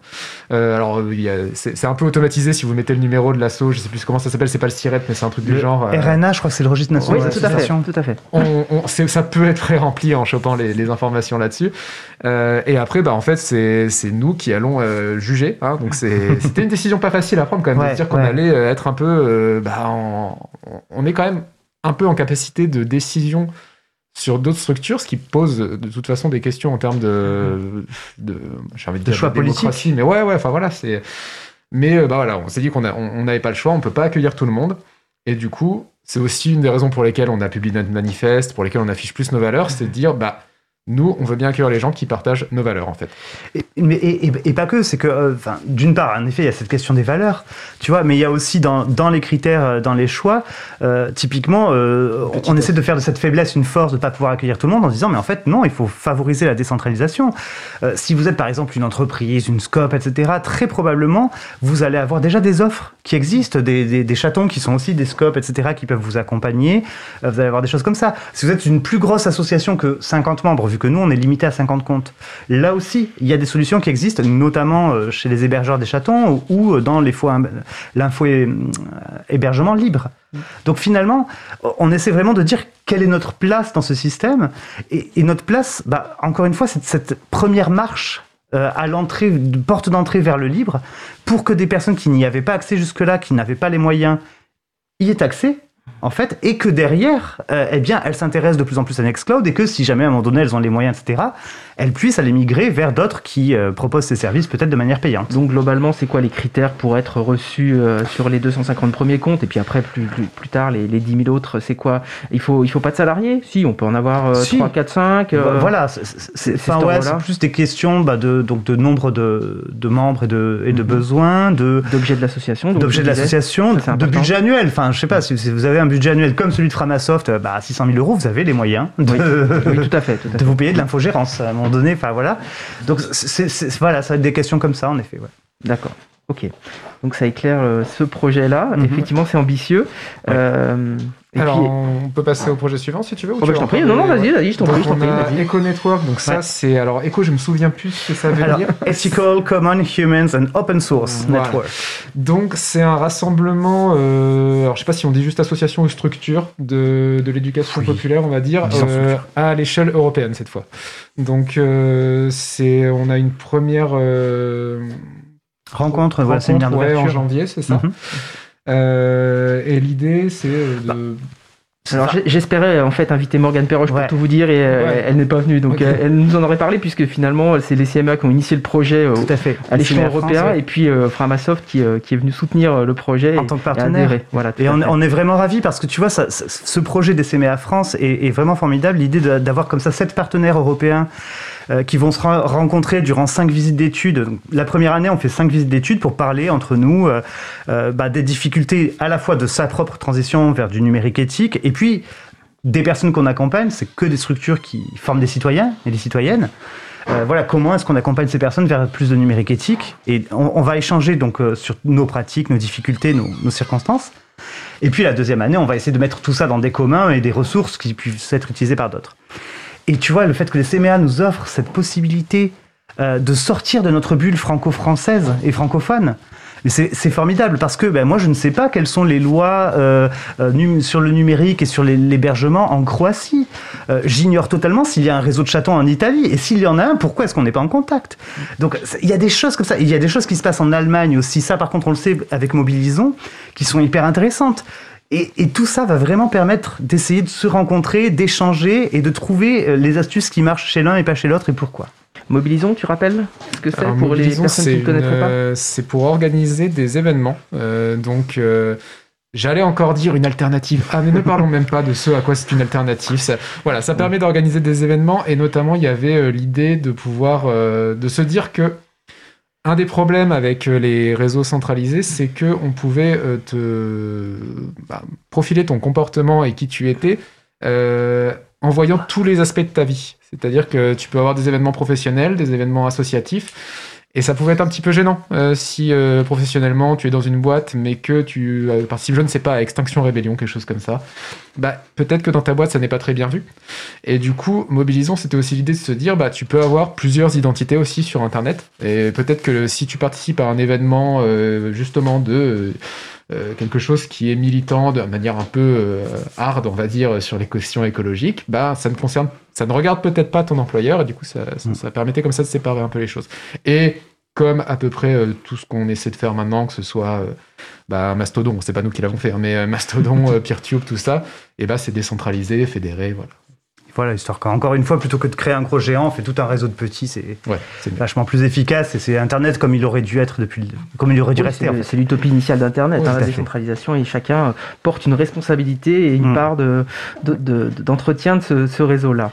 Euh, alors, a- c'est un peu automatisé si vous mettez le numéro de l'asso. Je sais plus comment ça s'appelle, c'est pas le SIRET, mais c'est un truc du genre. euh, RNA, je crois que c'est le registre Oui, national tout à fait. Tout à fait. on, on- c'est- ça peut être très rempli en chopant les, les informations là-dessus. Euh, et après, bah, en fait, c'est nous qui allons euh, juger. hein. donc, c'était une décision pas facile à prendre quand même, de Ouais, se dire qu'on ouais. allait euh, être un peu. euh, bah, en- on est quand même un peu en capacité de décision sur d'autres structures, ce qui pose de toute façon des questions en termes de, de, j'ai envie de De dire choix démocratie, Mais ouais, ouais, enfin voilà, c'est. Mais euh, bah voilà, on s'est dit qu'on n'avait pas le choix, on peut pas accueillir tout le monde. Et du coup, c'est aussi une des raisons pour lesquelles on a publié notre manifeste, pour lesquelles on affiche plus nos valeurs, c'est de dire, bah, nous, on veut bien accueillir les gens qui partagent nos valeurs, en fait. Et, mais, et, et- et pas que, c'est que, euh, enfin, d'une part, en effet, il y a cette question des valeurs, tu vois, mais il y a aussi dans, dans les critères, euh, dans les choix, euh, typiquement, euh, on, on essaie de faire de cette faiblesse une force de ne pas pouvoir accueillir tout le monde en se disant, mais en fait, non, il faut favoriser la décentralisation. Euh, si vous êtes par exemple une entreprise, une scope, etc., très probablement, vous allez avoir déjà des offres qui existent, des, des, chatons qui sont aussi des scopes, etc., qui peuvent vous accompagner. Euh, vous allez avoir des choses comme ça. Si vous êtes une plus grosse association que 50 membres, vu que nous, on est limité à 50 comptes, là aussi, il y a des solutions qui existent, notamment euh, chez les hébergeurs des chatons ou, ou dans l'info hé- hébergement libre. Donc finalement, on essaie vraiment de dire quelle est notre place dans ce système. Et, et notre place, bah, encore une fois, c'est cette première marche euh, à l'entrée, porte d'entrée vers le libre, pour que des personnes qui n'y avaient pas accès jusque-là, qui n'avaient pas les moyens, y aient accès. En fait, et que derrière, euh, eh bien, elles s'intéressent de plus en plus à Nextcloud et que si jamais à un moment donné elles ont les moyens, etc., elles puissent aller migrer vers d'autres qui euh, proposent ces services peut-être de manière payante. Donc globalement, c'est quoi les critères pour être reçu euh, sur les 250 premiers comptes? Et puis après plus, plus, plus tard les, les 10 000 autres, c'est quoi? Il faut il faut pas de salariés? Si, on peut en avoir Si. 3, 4, 5. euh, Bah, voilà, c'est- ouais, plus des questions bah, de, donc de nombre de, de membres et de, et de Mhm. besoins, de, d'objets de l'association. d'objets de l'association, de budget annuel. Enfin, je sais pas, si, si vous avez un budget annuel comme celui de Framasoft, euh, bah, 600 000 euros, vous avez les moyens de, Oui, oui, tout à fait. Tout à de fait. vous payer de l'infogérance à un moment donné. Enfin, voilà. Donc, c'est- voilà, ça va être des questions comme ça, en effet. ouais. D'accord. Ok. Donc ça éclaire euh, ce projet-là. Mhm. Effectivement, c'est ambitieux. Euh, et Alors, puis, on peut passer au projet suivant, si tu veux ou Oh, tu bah, je t'en prie. Non, non, vas-y, vas-y, je t'en prie, on a. Eco Network, donc ça c'est alors Eco, je me souviens plus ce que ça veut Alors, dire. Ethical, Common, Humans and Open Source Voilà. Network. Donc c'est un rassemblement, euh, alors je sais pas si on dit juste association ou structure de, de l'éducation Oui. populaire, on va dire, euh, à l'échelle européenne cette fois. Donc euh, c'est, on a une première Rencontre, voilà, rencontre, séminaire ouais, en janvier, c'est ça. Mhm. Euh, et l'idée c'est euh, de Alors j'ai- j'espérais en fait inviter Morgane Perroche Ouais. pour tout vous dire et euh, Ouais. elle n'est pas venue. Donc elle nous en aurait parlé puisque finalement c'est les CMA qui ont initié le projet Tout à fait. à l'échelon CMA France, européen ouais. et puis euh, Framasoft qui, euh, qui est venu soutenir le projet En et- tant que et partenaire. adhérer. Voilà, Et on, est vraiment ravis parce que tu vois, ça, ce projet des CMA France est, est vraiment formidable. L'idée d'avoir comme ça sept partenaires européens euh, qui vont se ren- rencontrer durant cinq visites d'études. La première année, on fait cinq visites d'études pour parler entre nous euh, euh, bah, des difficultés à la fois de sa propre transition vers du numérique éthique et puis des personnes qu'on accompagne, c'est que des structures qui forment des citoyens et des citoyennes. Voilà, comment est-ce qu'on accompagne ces personnes vers plus de numérique éthique? Et on, va échanger donc sur nos pratiques, nos difficultés, nos circonstances. Et puis la deuxième année, on va essayer de mettre tout ça dans des communs et des ressources qui puissent être utilisées par d'autres. Et tu vois, le fait que les CMA nous offrent cette possibilité euh, de sortir de notre bulle franco-française et francophone, c'est formidable parce que ben, moi je ne sais pas quelles sont les lois euh, euh, sur le numérique et sur l'hébergement en Croatie. Euh, J'ignore totalement s'il y a un réseau de chatons en Italie et s'il y en a un, pourquoi est-ce qu'on n'est pas en contact? Donc il y a des choses comme ça. Il y a des choses qui se passent en Allemagne aussi. Ça par contre on le sait avec Mobilisons qui sont hyper intéressantes. Et, et tout ça va vraiment permettre d'essayer de se rencontrer, d'échanger et de trouver euh, les astuces qui marchent chez l'un et pas chez l'autre et pourquoi. Mobilisons, tu rappelles ce que c'est pour les personnes qui ne connaîtraient pas? C'est pour organiser des événements. Euh, donc, euh, j'allais encore dire une alternative. Ah, mais ne parlons même pas de ce à quoi c'est une alternative. Ça, voilà, ça permet d'organiser des événements et notamment, il y avait euh, l'idée de pouvoir, euh, de se dire que un des problèmes avec euh, les réseaux centralisés, c'est que on pouvait euh, te bah, profiler ton comportement et qui tu étais euh, en voyant tous les aspects de ta vie. C'est-à-dire que tu peux avoir des événements professionnels, des événements associatifs, et ça pouvait être un petit peu gênant euh, si euh, professionnellement tu es dans une boîte, mais que tu euh, participes, je ne sais pas, Extinction Rébellion, quelque chose comme ça. Bah, peut-être que dans ta boîte ça n'est pas très bien vu. Et du coup, Mobilisons, c'était aussi l'idée de se dire, bah, tu peux avoir plusieurs identités aussi sur Internet. Et peut-être que si tu participes à un événement euh, justement de euh, quelque chose qui est militant de manière un peu euh, hard, on va dire, sur les questions écologiques, bah, ça ne concerne, ça ne regarde peut-être pas ton employeur, et du coup, ça, ça, ça permettait comme ça de séparer un peu les choses. Et comme à peu près euh, tout ce qu'on essaie de faire maintenant, que ce soit euh, bah, Mastodon, c'est pas nous qui l'avons fait, hein, mais euh, Mastodon, euh, PeerTube, tout ça, et bah, c'est décentralisé, fédéré, voilà. Voilà, histoire qu'encore une fois, plutôt que de créer un gros géant, on fait tout un réseau de petits, c'est Ouais, vachement plus efficace et c'est Internet comme il aurait dû être depuis, le- comme il aurait dû Oui, rester. c'est en fait. l'utopie initiale d'Internet, Oui, hein, la décentralisation, et chacun porte une responsabilité et une Mm. part de- de- de- d'entretien de, ce, ce réseau-là.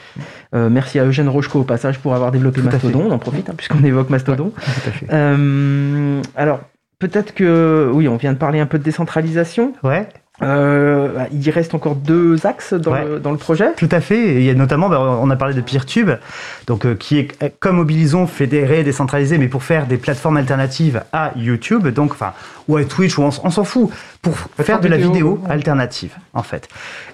Euh, merci à Eugène Rochko au passage pour avoir développé Tout Mastodon, on en profite hein, puisqu'on évoque Mastodon. Tout à fait. Euh, alors, peut-être que, oui, on vient de parler un peu de décentralisation. Ouais. Euh, bah, il reste encore deux axes dans, Ouais. le, dans le projet. Tout à fait. Il y a notamment, bah, on a parlé de PeerTube, donc euh, qui est euh, comme Mobilisons fédéré, décentralisé, mais pour faire des plateformes alternatives à YouTube, donc enfin ou à Twitch, ou on, s'en fout, pour faire de la vidéo, ouais. alternative en fait.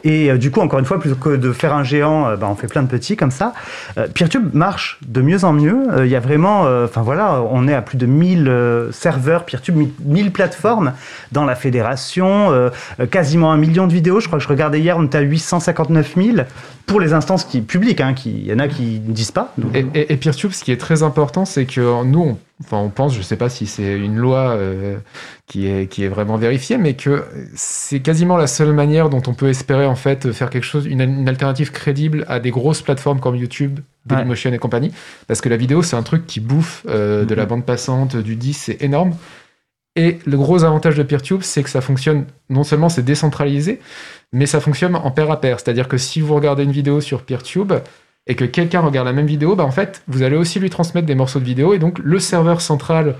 Et euh, du coup, encore une fois, plutôt que de faire un géant, euh, bah, on fait plein de petits comme ça. Euh, PeerTube marche de mieux en mieux. Euh, Il y a vraiment, enfin voilà, on est à plus de 1000 euh, serveurs PeerTube, 1000 plateformes dans la fédération, quasiment un million de vidéos. Je crois que je regardais hier, on était à 859 000 pour les instances qui publiques. Hein, qui, il y en a qui ne disent pas. Donc, Et, et, et PeerTube, ce qui est très important, c'est que nous, on, enfin, on pense, je sais pas si c'est une loi euh, qui, est, qui est vraiment vérifiée, mais que c'est quasiment la seule manière dont on peut espérer en fait faire quelque chose, une, une alternative crédible à des grosses plateformes comme YouTube, Dailymotion et compagnie, parce que la vidéo, c'est un truc qui bouffe euh, de la bande passante, du 10, c'est énorme. Et le gros avantage de PeerTube, c'est que ça fonctionne, non seulement c'est décentralisé, mais ça fonctionne en pair à pair. C'est-à-dire que si vous regardez une vidéo sur PeerTube et que quelqu'un regarde la même vidéo, bah en fait, vous allez aussi lui transmettre des morceaux de vidéo et donc le serveur central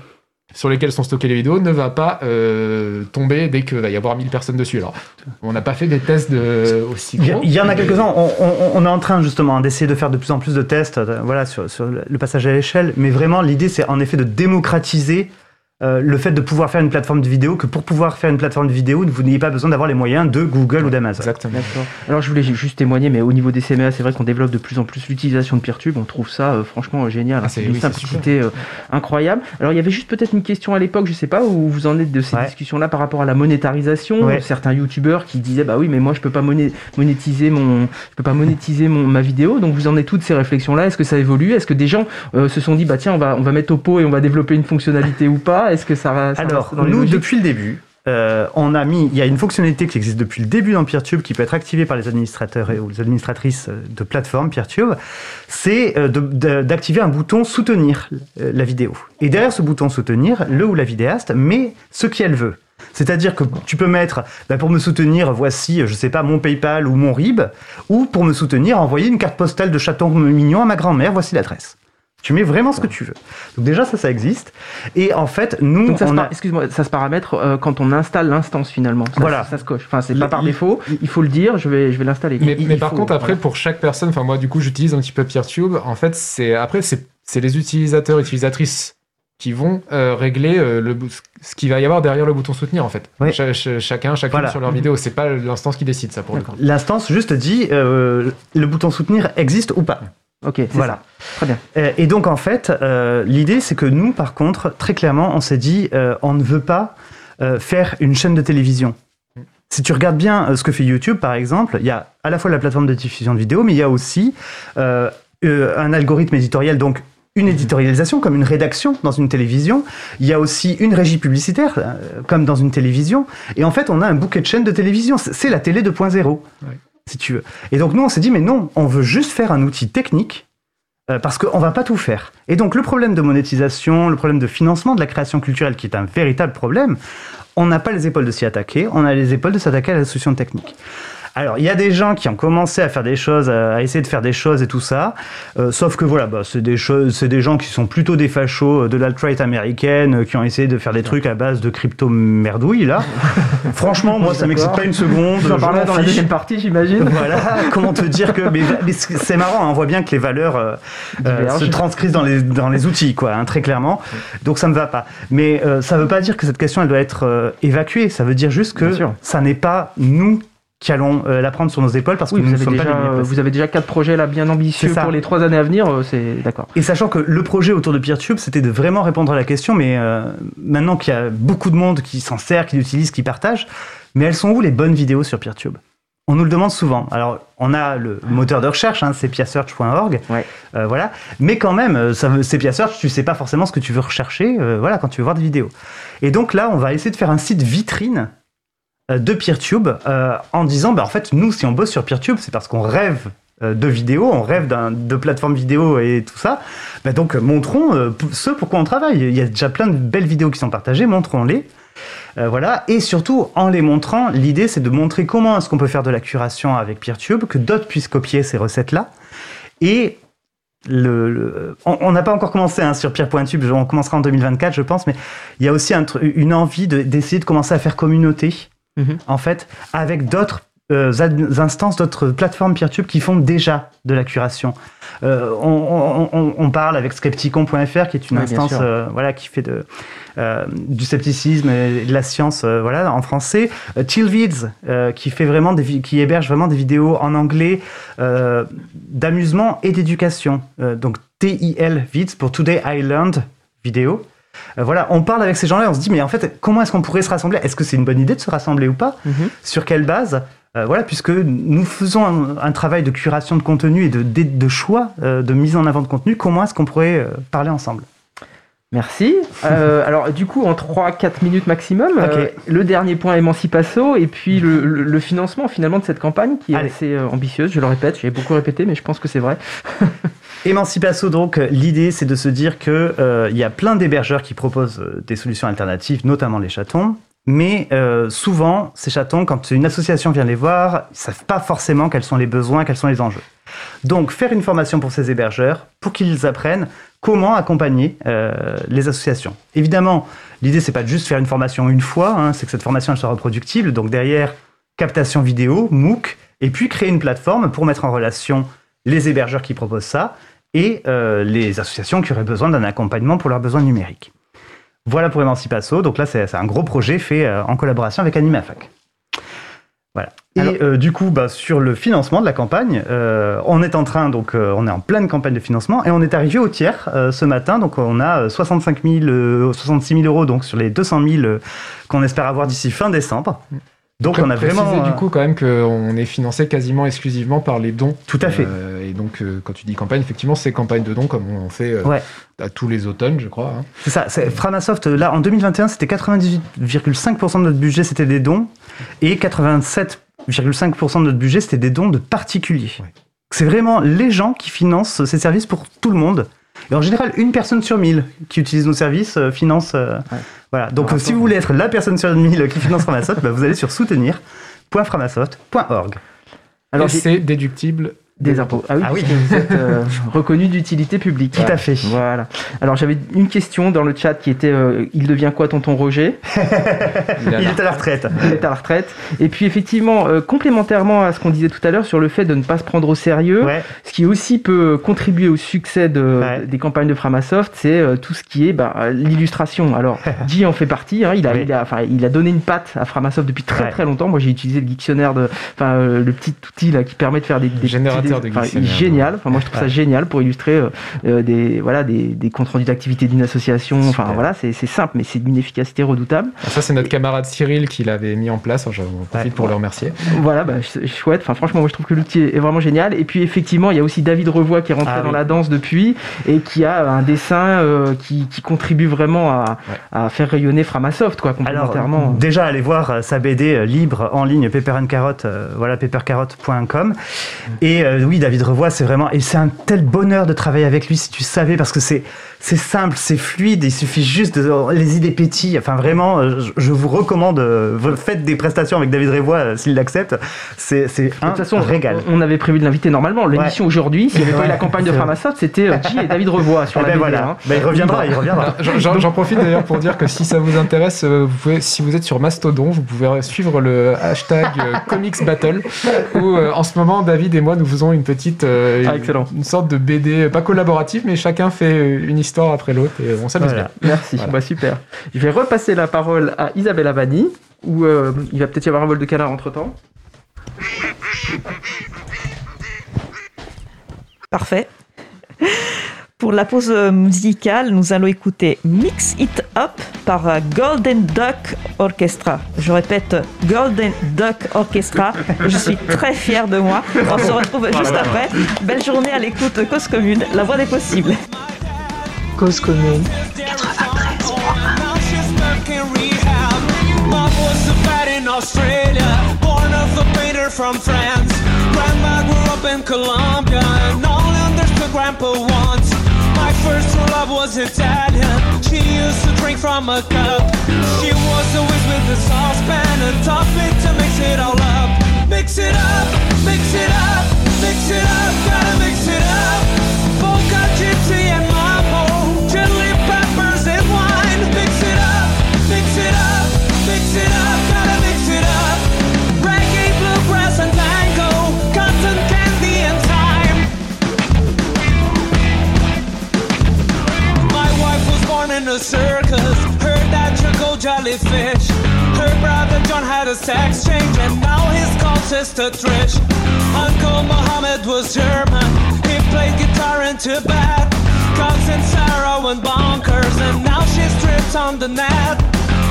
sur lequel sont stockées les vidéos ne va pas euh, tomber dès qu'il va y avoir 1000 personnes dessus. Alors, on n'a pas fait des tests de, aussi gros. il y en a quelques-uns. On, on- on est en train justement hein, d'essayer de faire de plus en plus de tests, euh, voilà, sur, sur le passage à l'échelle. Mais vraiment, l'idée, c'est en effet de démocratiser euh, le fait de pouvoir faire une plateforme de vidéo. Que pour pouvoir faire une plateforme de vidéo, vous n'ayez pas besoin d'avoir les moyens de Google ou d'Amazon. Exactement. Alors je voulais juste témoigner, mais au niveau des CMA, c'est vrai qu'on développe de plus en plus l'utilisation de PeerTube. On trouve ça euh, franchement euh, génial. Ah, c'est une oui, simplicité euh, incroyable. Alors il y avait juste peut-être une question à l'époque, je sais pas où vous en êtes de ces Ouais. discussions-là par rapport à la monétarisation. Ouais. Certains youtubeurs qui disaient bah oui, mais moi je peux pas moné- monétiser mon, je peux pas monétiser mon ma vidéo. Donc vous en êtes toutes ces réflexions-là? Est-ce que ça évolue? Est-ce que des gens euh, se sont dit bah tiens on va on va mettre au pot et on va développer une fonctionnalité ou pas? Est-ce que ça, ça Alors, dans nous, depuis le début, euh, on a mis, il y a une fonctionnalité qui existe depuis le début dans PeerTube qui peut être activée par les administrateurs et, ou les administratrices euh, de plateforme PeerTube, c'est euh, d'activer un bouton soutenir la vidéo. Et derrière ce bouton soutenir, le ou la vidéaste met ce qu'elle veut. C'est-à-dire que tu peux mettre, bah, pour me soutenir, voici, je sais pas, mon PayPal ou mon RIB, ou pour me soutenir, envoyer une carte postale de chaton mignon à ma grand-mère, voici l'adresse. Tu mets vraiment ce que tu veux. Donc déjà, ça, ça existe. Et en fait, nous, Donc ça on a... excuse-moi, ça se paramètre euh, quand on installe l'instance finalement. Ça, Voilà. ça, se coche. Enfin, c'est pas par défaut. Il faut le dire. Je vais, je vais l'installer. Mais, par faut, contre, après, voilà. pour chaque personne, enfin moi, du coup, j'utilise un petit peu PeerTube. En fait, c'est après, c'est c'est les utilisateurs, utilisatrices qui vont euh, régler euh, le, ce qu'il va y avoir derrière le bouton soutenir, en fait. Oui. Chacun, chacune Voilà. sur leur vidéo. C'est pas l'instance qui décide ça pour le coup. L'instance juste dit euh, le bouton soutenir existe ou pas. Ok, Voilà. ça. Très bien. Euh, Et donc en fait, euh, l'idée c'est que nous, par contre, très clairement, on s'est dit, euh, on ne veut pas euh, faire une chaîne de télévision. Si tu regardes bien ce que fait YouTube, par exemple, il y a à la fois la plateforme de diffusion de vidéos, mais il y a aussi un algorithme éditorial, donc une éditorialisation comme une rédaction dans une télévision. Il y a aussi une régie publicitaire comme dans une télévision. Et en fait, on a un bouquet de chaînes de télévision. C'est la télé 2.0 Ouais. Si tu veux. Et donc nous, on s'est dit, mais non, on veut juste faire un outil technique euh, parce qu'on va pas tout faire. Et donc le problème de monétisation, le problème de financement de la création culturelle, qui est un véritable problème, on n'a pas les épaules de s'y attaquer, on a les épaules de s'attaquer à la solution technique. Alors, il y a des gens qui ont commencé à faire des choses, à à essayer de faire des choses et tout ça. Euh, sauf que voilà, bah, c'est des choses, c'est des gens qui sont plutôt des fachos euh, de l'alt-right américaine, euh, qui ont essayé de faire des trucs à base de crypto merdouille là. Franchement, moi, ça m'excite pas une seconde. Vous en m'en dans la deuxième partie, j'imagine. Voilà, comment te dire que. Mais, mais c'est marrant, hein, on voit bien que les valeurs euh, euh, se transcrivent dans les, dans les outils, quoi, hein, très clairement. Donc ça me va pas. Mais euh, ça veut pas dire que cette question, elle doit être euh, évacuée. Ça veut dire juste que ça n'est pas nous qui allons euh, la prendre sur nos épaules parce Oui, que vous nous ne avez, déjà, euh, vous avez quatre projets là bien ambitieux pour les trois années à venir. euh, C'est d'accord. Et sachant que le projet autour de PeerTube, c'était de vraiment répondre à la question, mais euh, maintenant qu'il y a beaucoup de monde qui s'en sert, qui l'utilise, qui partage, mais elles sont où les bonnes vidéos sur PeerTube? On nous le demande souvent. Alors, on a le moteur de recherche, hein, c'est piasearch.org, Ouais. euh, voilà. Mais quand même, euh, ça c'est piasearch, tu sais pas forcément ce que tu veux rechercher, euh, voilà, quand tu veux voir des vidéos. Et donc là, on va essayer de faire un site vitrine euh, de PeerTube euh, en disant, bah, en fait, nous, si on bosse sur PeerTube, c'est parce qu'on rêve euh, de vidéos, on rêve de plateformes vidéo et tout ça. Bah, donc, euh, montrons euh, ce pourquoi on travaille. Il y a déjà plein de belles vidéos qui sont partagées, montrons-les. Euh, voilà, et surtout en les montrant, l'idée c'est de montrer comment est-ce qu'on peut faire de la curation avec PeerTube, que d'autres puissent copier ces recettes-là. Et le, le- on n'a pas encore commencé hein, sur Peer.tube, on commencera en 2024 je pense, mais il y a aussi un une envie de- d'essayer de, commencer à faire communauté, En fait, avec d'autres euh, instances, d'autres plateformes PeerTube qui font déjà de la curation. Euh, on, on- on- on parle avec Skepticon.fr, qui est une Oui, instance euh, voilà, qui fait de, du scepticisme et de la science voilà, en français. Chillvids, qui, fait vraiment des, qui héberge vraiment des vidéos en anglais d'amusement et d'éducation. Donc TIL Vids pour Today I Learned vidéo. Euh, voilà, on parle avec ces gens-là et on se dit, mais en fait, comment est-ce qu'on pourrait se rassembler? Est-ce que c'est une bonne idée de se rassembler ou pas? Mhm. Sur quelle base? Euh, Voilà, puisque nous faisons un, un travail de curation de contenu et de, de, de choix, euh, de mise en avant de contenu, comment est-ce qu'on pourrait parler ensemble? Merci. Euh, alors, du coup, en 3-4 minutes maximum, euh, le dernier point Emancipasso et puis le, le- le financement finalement de cette campagne qui est Allez. assez euh, ambitieuse, je le répète, j'ai beaucoup répété, mais je pense que c'est vrai. Emancipasso, donc, l'idée, c'est de se dire que euh, y a plein d'hébergeurs qui proposent euh, des solutions alternatives, notamment les chatons. Mais euh, souvent, ces chatons, quand une association vient les voir, ils savent pas forcément quels sont les besoins, quels sont les enjeux. Donc, faire une formation pour ces hébergeurs, pour qu'ils apprennent comment accompagner euh, les associations. Évidemment, l'idée, c'est pas de juste faire une formation une fois, hein, c'est que cette formation, soit reproductible. Donc, derrière, captation vidéo, MOOC, et puis créer une plateforme pour mettre en relation les hébergeurs qui proposent ça et euh, les associations qui auraient besoin d'un accompagnement pour leurs besoins numériques. Voilà pour Emancipasso. Donc là, c'est un gros projet fait euh, en collaboration avec Animafac. Voilà. Et Alors- euh, du coup, bah, sur le financement de la campagne, on est en train, donc on est en pleine campagne de financement et on est arrivé au tiers ce matin. Donc on a euh, 65 000, euh, 66 000 euros donc sur les 200 000 euh, qu'on espère avoir d'ici fin décembre. Donc Pré- on a vraiment du euh, coup quand même qu'on est financé quasiment exclusivement par les dons. tout à fait. Euh, et donc euh, quand tu dis campagne, effectivement c'est campagne de dons comme on fait euh, Ouais. à tous les automnes, je crois. hein. C'est ça, Framasoft, là, en 2021, c'était 98,5% de notre budget, c'était des dons, et 87,5% de notre budget, c'était des dons de particuliers. Ouais. C'est vraiment les gens qui financent ces services pour tout le monde. Et en général, une personne sur mille qui utilise nos services euh, finance. euh, Ouais. Voilà. Donc, si vous voulez être la personne sur mille qui finance Framasoft, bah, vous allez sur soutenir.framasoft.org. Alors, et j'ai- c'est déductible Des impôts. Ah oui, Ah oui. vous êtes euh, reconnu d'utilité publique. Tout à fait. Voilà. Alors j'avais une question dans le chat qui était euh, il devient quoi tonton Roger? Il est à la retraite. Il est à la retraite. Et puis effectivement, euh, complémentairement à ce qu'on disait tout à l'heure sur le fait de ne pas se prendre au sérieux, Ouais. ce qui aussi peut contribuer au succès de, Ouais. des campagnes de Framasoft, c'est euh, tout ce qui est bah, l'illustration. Alors, Guy en fait partie. hein, il, a, Oui. il, a, enfin, il a donné une patte à Framasoft depuis très Ouais. très longtemps. Moi, j'ai utilisé le dictionnaire de, enfin, euh, le petit outil là qui permet de faire des, des De enfin, dictionnaire. génial. Enfin, moi, je trouve ça génial pour illustrer euh, euh, des, voilà, des, des comptes rendus d'activité d'une association. Enfin, voilà, c'est simple, mais c'est d'une efficacité redoutable. Ah, Ça, c'est notre camarade Cyril qui l'avait mis en place. J'en profite Ouais. pour le remercier. Voilà, bah, ch- chouette. Enfin, franchement, moi, je trouve que l'outil est vraiment génial. Et puis, effectivement, il y a aussi David Revoy qui est rentré Ah dans oui. la danse depuis et qui a un dessin euh, qui, qui contribue vraiment à, à faire rayonner Framasoft, quoi, Alors, complémentairement. déjà, allez voir sa BD libre en ligne, Pepper and Carrot, euh, voilà, peppercarrot.com. Et euh, oui, David Revoy, c'est vraiment, et c'est un tel bonheur de travailler avec lui, si tu savais, parce que c'est, c'est simple, c'est fluide, il suffit juste de, les idées pétillent. Enfin, vraiment, euh, je, je vous recommande, euh, faites des prestations avec David Revoy, euh, s'il l'accepte. C'est, c'est De un toute façon, régal. on avait prévu de l'inviter normalement. L'émission aujourd'hui, s'il n'y avait pas eu la campagne de Framasoft, c'était Guy et David Revoy sur Eh la ben BD. voilà, hein. Ben, il reviendra, il reviendra. J'en- profite d'ailleurs pour dire que si ça vous intéresse, vous pouvez, si vous êtes sur Mastodon, vous pouvez suivre le hashtag Comics Battle où euh, en ce moment David et moi nous faisons une petite euh, Ah, une- excellent. une, sorte de BD pas collaborative mais chacun fait une histoire après l'autre et on s'amuse Voilà. bien. Merci, Voilà. bah, super. Je vais repasser la parole à Isabelle Avani, où euh, il va peut-être y avoir un vol de canard entre temps. Parfait. Pour la pause euh, musicale, nous allons écouter Mix It Up par euh, Golden Duck Orchestra. Je répète, Golden Duck Orchestra. Je suis très fier de moi. On se retrouve juste après. Belle journée à l'écoute de Cause Commune, la voix des possibles. Cause commune. Grandma grew up in Colombia and understood Grandpa once. My first love was Italian. She used to drink from a cup. She was always with saucepan and Sister Trish. Uncle Mohammed was German. He played guitar in Tibet. Cousin Sarah went bonkers, and now she's stripped on the net.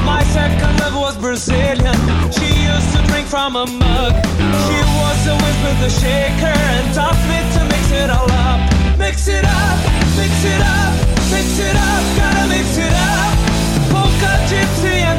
My second love was Brazilian. She used to drink from a mug. She was always with a shaker and taught me to mix it all up. Mix it up, mix it up, mix it up, gotta mix it up. Polka, gypsy, and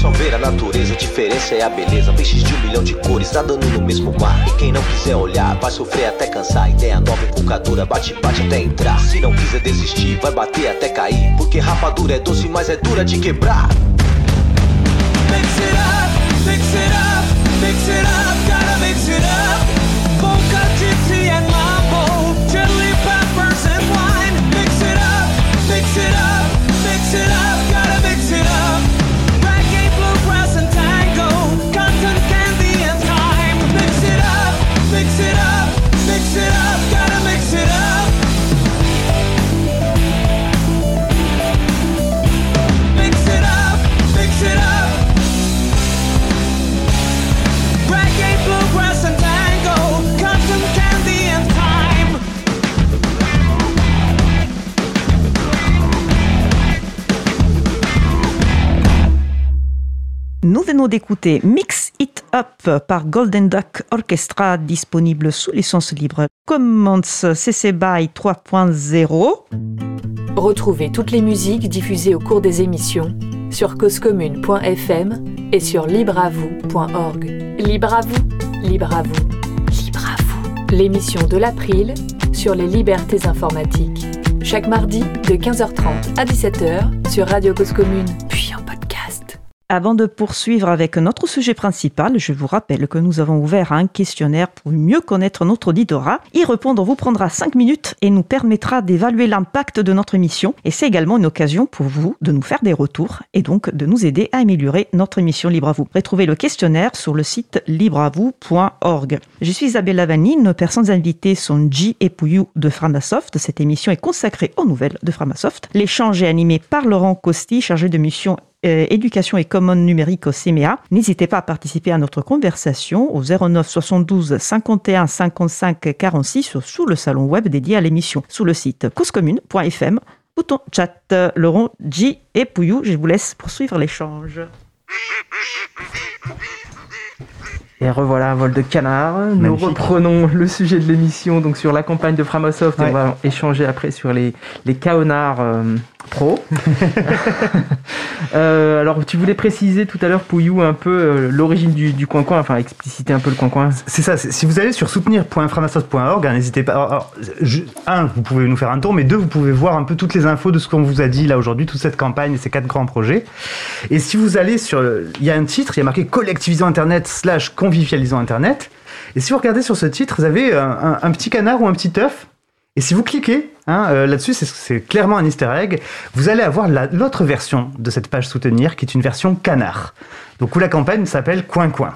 só ver a natureza, a diferença é a beleza. Peixes de um milhão de cores nadando no mesmo mar. E quem não quiser olhar, vai sofrer até cansar. Ideia nova, invocadora, bate, bate até entrar. Se não quiser desistir, vai bater até cair. Porque rapadura é doce, mas é dura de quebrar. D'écouter Mix It Up par Golden Duck Orchestra, disponible sous licence libre Commons CC BY 3.0. Retrouvez toutes les musiques diffusées au cours des émissions sur causecommune.fm et sur libreavoue.org. Libre à vous, libre à vous, libre à vous. L'émission de l'April sur les libertés informatiques. Chaque mardi de 15h30 à 17h sur Radio Cause Commune, puis en podcast. Avant de poursuivre avec notre sujet principal, je vous rappelle que nous avons ouvert un questionnaire pour mieux connaître notre auditorat. Y répondre vous prendra 5 minutes et nous permettra d'évaluer l'impact de notre émission. Et c'est également une occasion pour vous de nous faire des retours et donc de nous aider à améliorer notre émission Libre à vous. Retrouvez le questionnaire sur le site libreavou.org. Je suis Isabelle Vanni, nos personnes invitées sont J et Pouyou de Framasoft. Cette émission est consacrée aux nouvelles de Framasoft. L'échange est animé par Laurent Costi, chargé de mission euh, éducation et commande numérique au CMEA. N'hésitez pas à participer à notre conversation au 09 72 51 55 46 sur, sous le salon web dédié à l'émission, sous le site causecommune.fm. Bouton chat, Laurent, J et Pouillou, je vous laisse poursuivre l'échange. Et revoilà un vol de canard. Nous reprenons le sujet de l'émission donc sur la campagne de Framasoft et on va échanger après sur les, les Kaonars euh, Pro. Euh, alors tu voulais préciser tout à l'heure Pouillou un peu euh, l'origine du, du coin-coin, enfin expliciter un peu le coin-coin. C'est ça, si vous allez sur soutenir.framasoft.org, hein, n'hésitez pas. alors, alors, je- un, vous pouvez nous faire un tour, mais deux, vous pouvez voir un peu toutes les infos de ce qu'on vous a dit là aujourd'hui, toute cette campagne et ces quatre grands projets. Et si vous allez sur. Il y a un titre, il y a marqué Collectivisons Internet slash Convivialisons Internet. Et si vous regardez sur ce titre, vous avez un, un- petit canard ou un petit œuf. Et si vous cliquez hein, euh, là-dessus, c'est- clairement un easter egg, vous allez avoir la- l'autre version de cette page soutenir, qui est une version canard. Donc où la campagne s'appelle Coin Coin.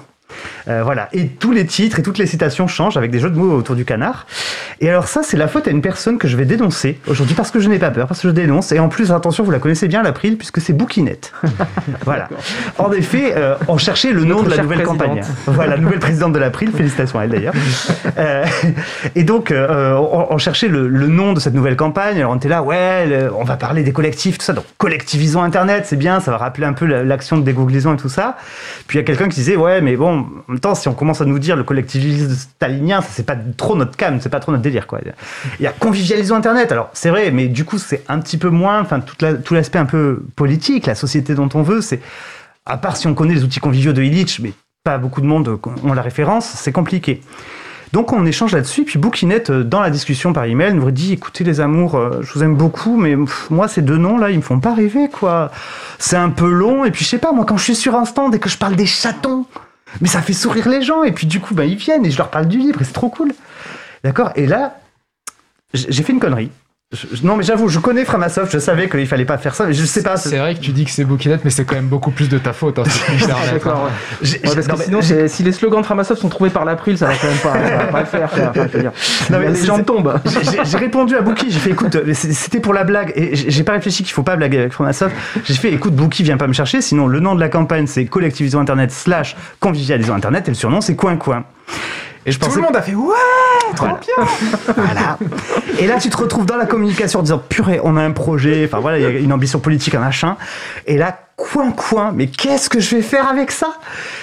Euh, voilà. Et tous les titres et toutes les citations changent avec des jeux de mots autour du canard. Et alors ça, c'est la faute à une personne que je vais dénoncer aujourd'hui parce que je n'ai pas peur, parce que je dénonce. Et en plus, attention, vous la connaissez bien, l'April, puisque c'est Bouquinette. voilà. En effet, euh, on cherchait le nom Notre de la nouvelle campagne. Voilà, nouvelle présidente de l'April. Félicitations à elle d'ailleurs. Euh, et donc, on, on cherchait le, le nom de cette nouvelle campagne. Alors on était là, ouais, le- on va parler des collectifs, tout ça. Donc, collectivisons Internet, c'est bien, ça va rappeler un peu la- l'action de dégooglisons et tout ça. Puis il y a quelqu'un qui disait, ouais, mais bon, en même temps, si on commence à nous dire le collectivisme stalinien, ça, c'est pas trop notre cam, c'est pas trop notre délire, quoi. Il y a convivialisons Internet. Alors, c'est vrai, mais du coup, c'est un petit peu moins, enfin, tout l'aspect un peu politique, la société dont on veut, c'est, à part si on connaît les outils conviviaux de Illich, mais pas beaucoup de monde ont la référence, c'est compliqué. Donc on échange là-dessus, puis Bouquinette, euh, dans la discussion par email, nous dit écoutez les amours, euh, je vous aime beaucoup, mais moi ces deux noms là, ils me font pas rêver quoi. C'est un peu long, et puis je sais pas, moi quand je suis sur un stand et que je parle des chatons, mais ça fait sourire les gens, et puis du coup bah, ils viennent et je leur parle du livre, et c'est trop cool. D'accord? Et là, j'ai fait une connerie. Je- non mais j'avoue, je connais Framasoft, je savais qu'il fallait pas faire ça, mais je sais pas. C'est vrai que tu dis que c'est Bouquinette, mais c'est quand même beaucoup plus de ta faute. Hein, D'accord, hein. ouais. Ouais, parce que sinon, si les slogans de Framasoft sont trouvés par l'April, ça va quand même pas, ça va pas le faire. quoi. Enfin, je veux dire, Non, mais les gens tombent. J'ai- répondu à Bookie, j'ai fait écoute, euh, c'était pour la blague et j'ai j'ai pas réfléchi qu'il faut pas blaguer avec Framasoft. J'ai fait écoute, Bookie vient pas me chercher, sinon le nom de la campagne c'est collectivisons internet slash convivialisons internet et le surnom c'est coin coin. Et je Tout pensais le monde a fait ouais, trop Voilà. bien. voilà. Et là, tu te retrouves dans la communication en disant purée, on a un projet, enfin voilà, il y a une ambition politique, un machin. Et là, coin coin, mais qu'est-ce que je vais faire avec ça?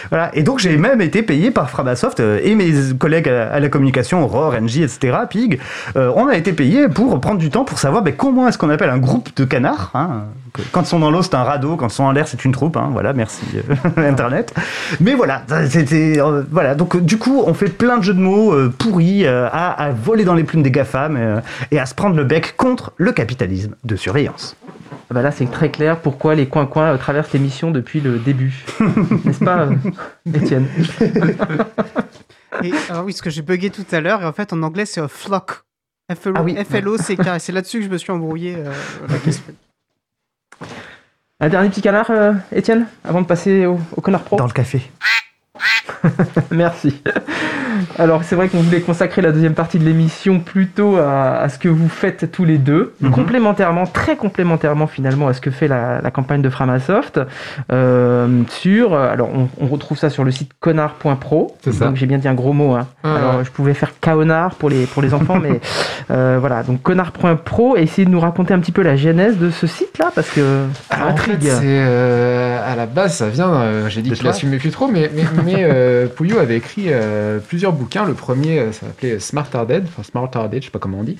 Voilà. Et donc, j'ai même été payé par Framasoft euh, et mes collègues à, la communication, Aurore, NJ, etc., Pig. euh, on a été payé pour prendre du temps pour savoir ben, comment est-ce qu'on appelle un groupe de canards. hein. Quand ils sont dans l'eau, c'est un radeau. Quand ils sont en l'air, c'est une troupe. hein. Voilà, merci euh, Internet. Mais voilà, c'était euh, voilà. Donc du coup, on fait plein de jeux de mots pourris à, voler dans les plumes des gafam et à se prendre le bec contre le capitalisme de surveillance. Ah bah là, c'est très clair pourquoi les coins-coins euh, traversent l'émission depuis le début. N'est-ce pas, euh, Étienne? Et alors oui, ce que j'ai bugué tout à l'heure, et en fait en anglais c'est a flock. F-L-O- Ah oui. F-L-O-C-K. Et c'est là-dessus que je me suis embrouillé euh, la question. Un dernier petit canard, euh, Étienne, avant de passer au, au connard pro? Dans le café. Merci. Alors c'est vrai qu'on voulait consacrer la deuxième partie de l'émission plutôt à, à ce que vous faites tous les deux, Mhm. complémentairement, très complémentairement finalement à ce que fait la, la campagne de Framasoft. Euh, sur, alors on, on retrouve ça sur le site connard.pro. C'est ça. Donc j'ai bien dit un gros mot. Hein. Alors ouais. je pouvais faire caonard pour les pour les enfants, mais euh, voilà. Donc connard.pro et essayer de nous raconter un petit peu la genèse de ce site-là parce que Alors, en fait, intrigue. c'est euh, à la base, ça vient. euh, J'ai dit qu'il toi assumait plus trop, mais mais, mais euh, Pouillot avait écrit euh, plusieurs bouquins. Le premier, euh, ça s'appelait Smart Are Dead, enfin Smart Are Dead, je sais pas comment on dit.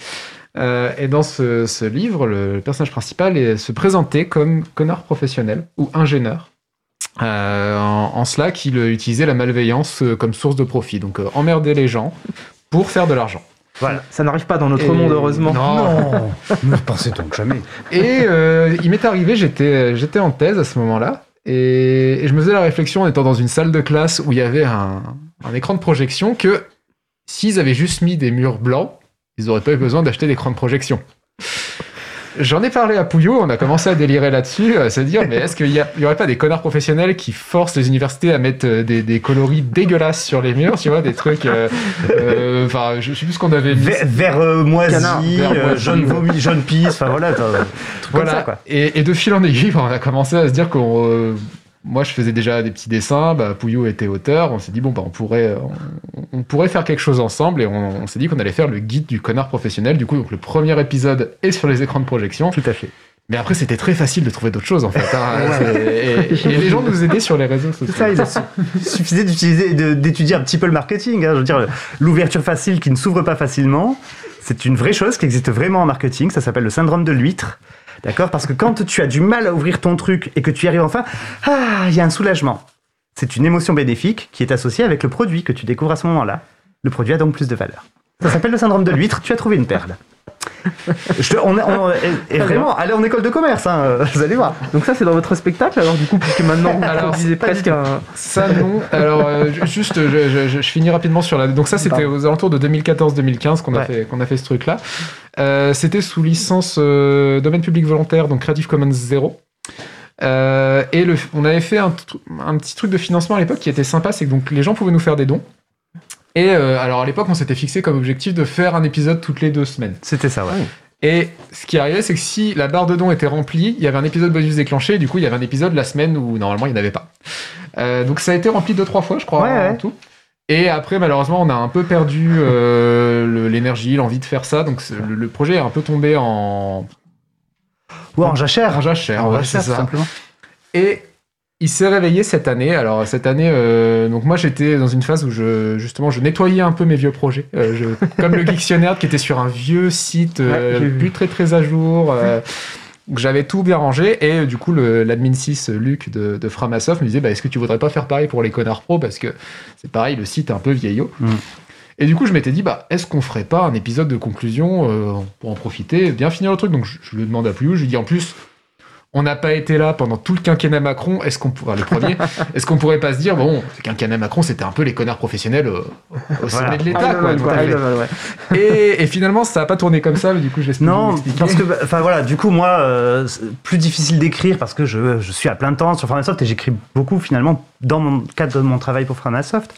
Euh, et dans ce, ce livre, le, personnage principal est- se présentait comme connard professionnel ou ingénieur. Euh, en, en cela qu'il utilisait la malveillance comme source de profit. Donc euh, emmerder les gens pour faire de l'argent. Voilà. Ça n'arrive pas dans notre Et- monde heureusement. Non. Ne pensez donc jamais. Et euh, il m'est arrivé, j'étais, j'étais en thèse à ce moment-là, et, je me faisais la réflexion en étant dans une salle de classe où il y avait un, un écran de projection que s'ils avaient juste mis des murs blancs, ils n'auraient pas eu besoin d'acheter d'écran de projection. J'en ai parlé à Pouillot, on a commencé à délirer là-dessus, à se dire, mais est-ce qu'il n'y aurait pas des connards professionnels qui forcent les universités à mettre euh, des, des coloris dégueulasses sur les murs, tu vois, des trucs... euh, euh, Enfin, je sais plus ce qu'on avait mis. Vert, euh, moisi, Canard, vert euh, moisi, jaune vomi, jaune pisse, enfin voilà, truc comme Voilà. ça quoi. Et, et de fil en aiguille, on a commencé à se dire qu'on. Euh, moi, je faisais déjà des petits dessins. Bah, Pouillot était auteur. On s'est dit bon, bah, on pourrait, on, on pourrait faire quelque chose ensemble. Et on, on s'est dit qu'on allait faire le guide du connard professionnel. Du coup, donc le premier épisode est sur les écrans de projection. Tout à fait. Mais après, c'était très facile de trouver d'autres choses en fait. hein. Et, et les gens nous aidaient sur les réseaux sociaux. Ça, il suffisait d'utiliser, d'étudier un petit peu le marketing. hein. Je veux dire, l'ouverture facile qui ne s'ouvre pas facilement, c'est une vraie chose qui existe vraiment en marketing. Ça s'appelle le syndrome de l'huître. D'accord? Parce que quand tu as du mal à ouvrir ton truc et que tu y arrives enfin, ah, il y a un soulagement. C'est une émotion bénéfique qui est associée avec le produit que tu découvres à ce moment-là. Le produit a donc plus de valeur. Ça s'appelle le syndrome de l'huître. Tu as trouvé une perle. Je te- on, on- et, et vraiment, allez en école de commerce, hein, euh, vous allez voir. Donc ça c'est dans votre spectacle alors du coup puisque maintenant vous Alors, produisez presque un... Ça non. Alors euh, ju- juste, je, je- je- je finis rapidement sur la. Donc ça, c'était aux alentours de 2014-2015 qu'on a Ouais. fait qu'on a fait ce truc-là. Euh, c'était sous licence euh, domaine public volontaire, donc Creative Commons 0. Euh, et le, on avait fait un, un petit truc de financement à l'époque qui était sympa, c'est que donc les gens pouvaient nous faire des dons. Et euh, alors à l'époque, on s'était fixé comme objectif de faire un épisode toutes les deux semaines. C'était ça, ouais. Et ce qui arrivait, c'est que si la barre de dons était remplie, il y avait un épisode bonus déclenché, et du coup, il y avait un épisode la semaine où normalement il n'y en avait pas. Euh, donc ça a été rempli deux, trois fois, je crois, Ouais, en ouais. tout. Et après, malheureusement, on a un peu perdu euh, l'énergie, l'envie de faire ça. Donc le, le projet est un peu tombé en, Ou en jachère. en jachère. En ouais, jachère, ça. simplement. Et il s'est réveillé cette année. Alors cette année, euh, donc moi j'étais dans une phase où je justement je nettoyais un peu mes vieux projets, Euh, je- comme le Dictionnaire qui était sur un vieux site euh, Ouais, plus très très à jour. euh, j'avais tout bien rangé et du coup l'admin 6 Luc de, de Framasoft me disait bah, est-ce que tu voudrais pas faire pareil pour les connards pro parce que c'est pareil le site est un peu vieillot. Mm. Et du coup, je m'étais dit, bah, est-ce qu'on ferait pas un épisode de conclusion pour en profiter, bien finir le truc? Donc, je, je lui demande à Pouillou, je lui dis en plus, on n'a pas été là pendant tout le quinquennat Macron. Est-ce qu'on pourrait, le premier, est-ce qu'on pourrait pas se dire, bon, le quinquennat Macron, c'était un peu les connards professionnels au sommet Voilà. de l'État, quoi. quoi, ouais. et, et finalement, ça n'a pas tourné comme ça, mais du coup, je vais Non, parce que, bah, enfin voilà, du coup, moi, euh, plus difficile d'écrire parce que je, je suis à plein temps sur Framasoft et j'écris beaucoup finalement dans mon cadre de mon travail pour Framasoft.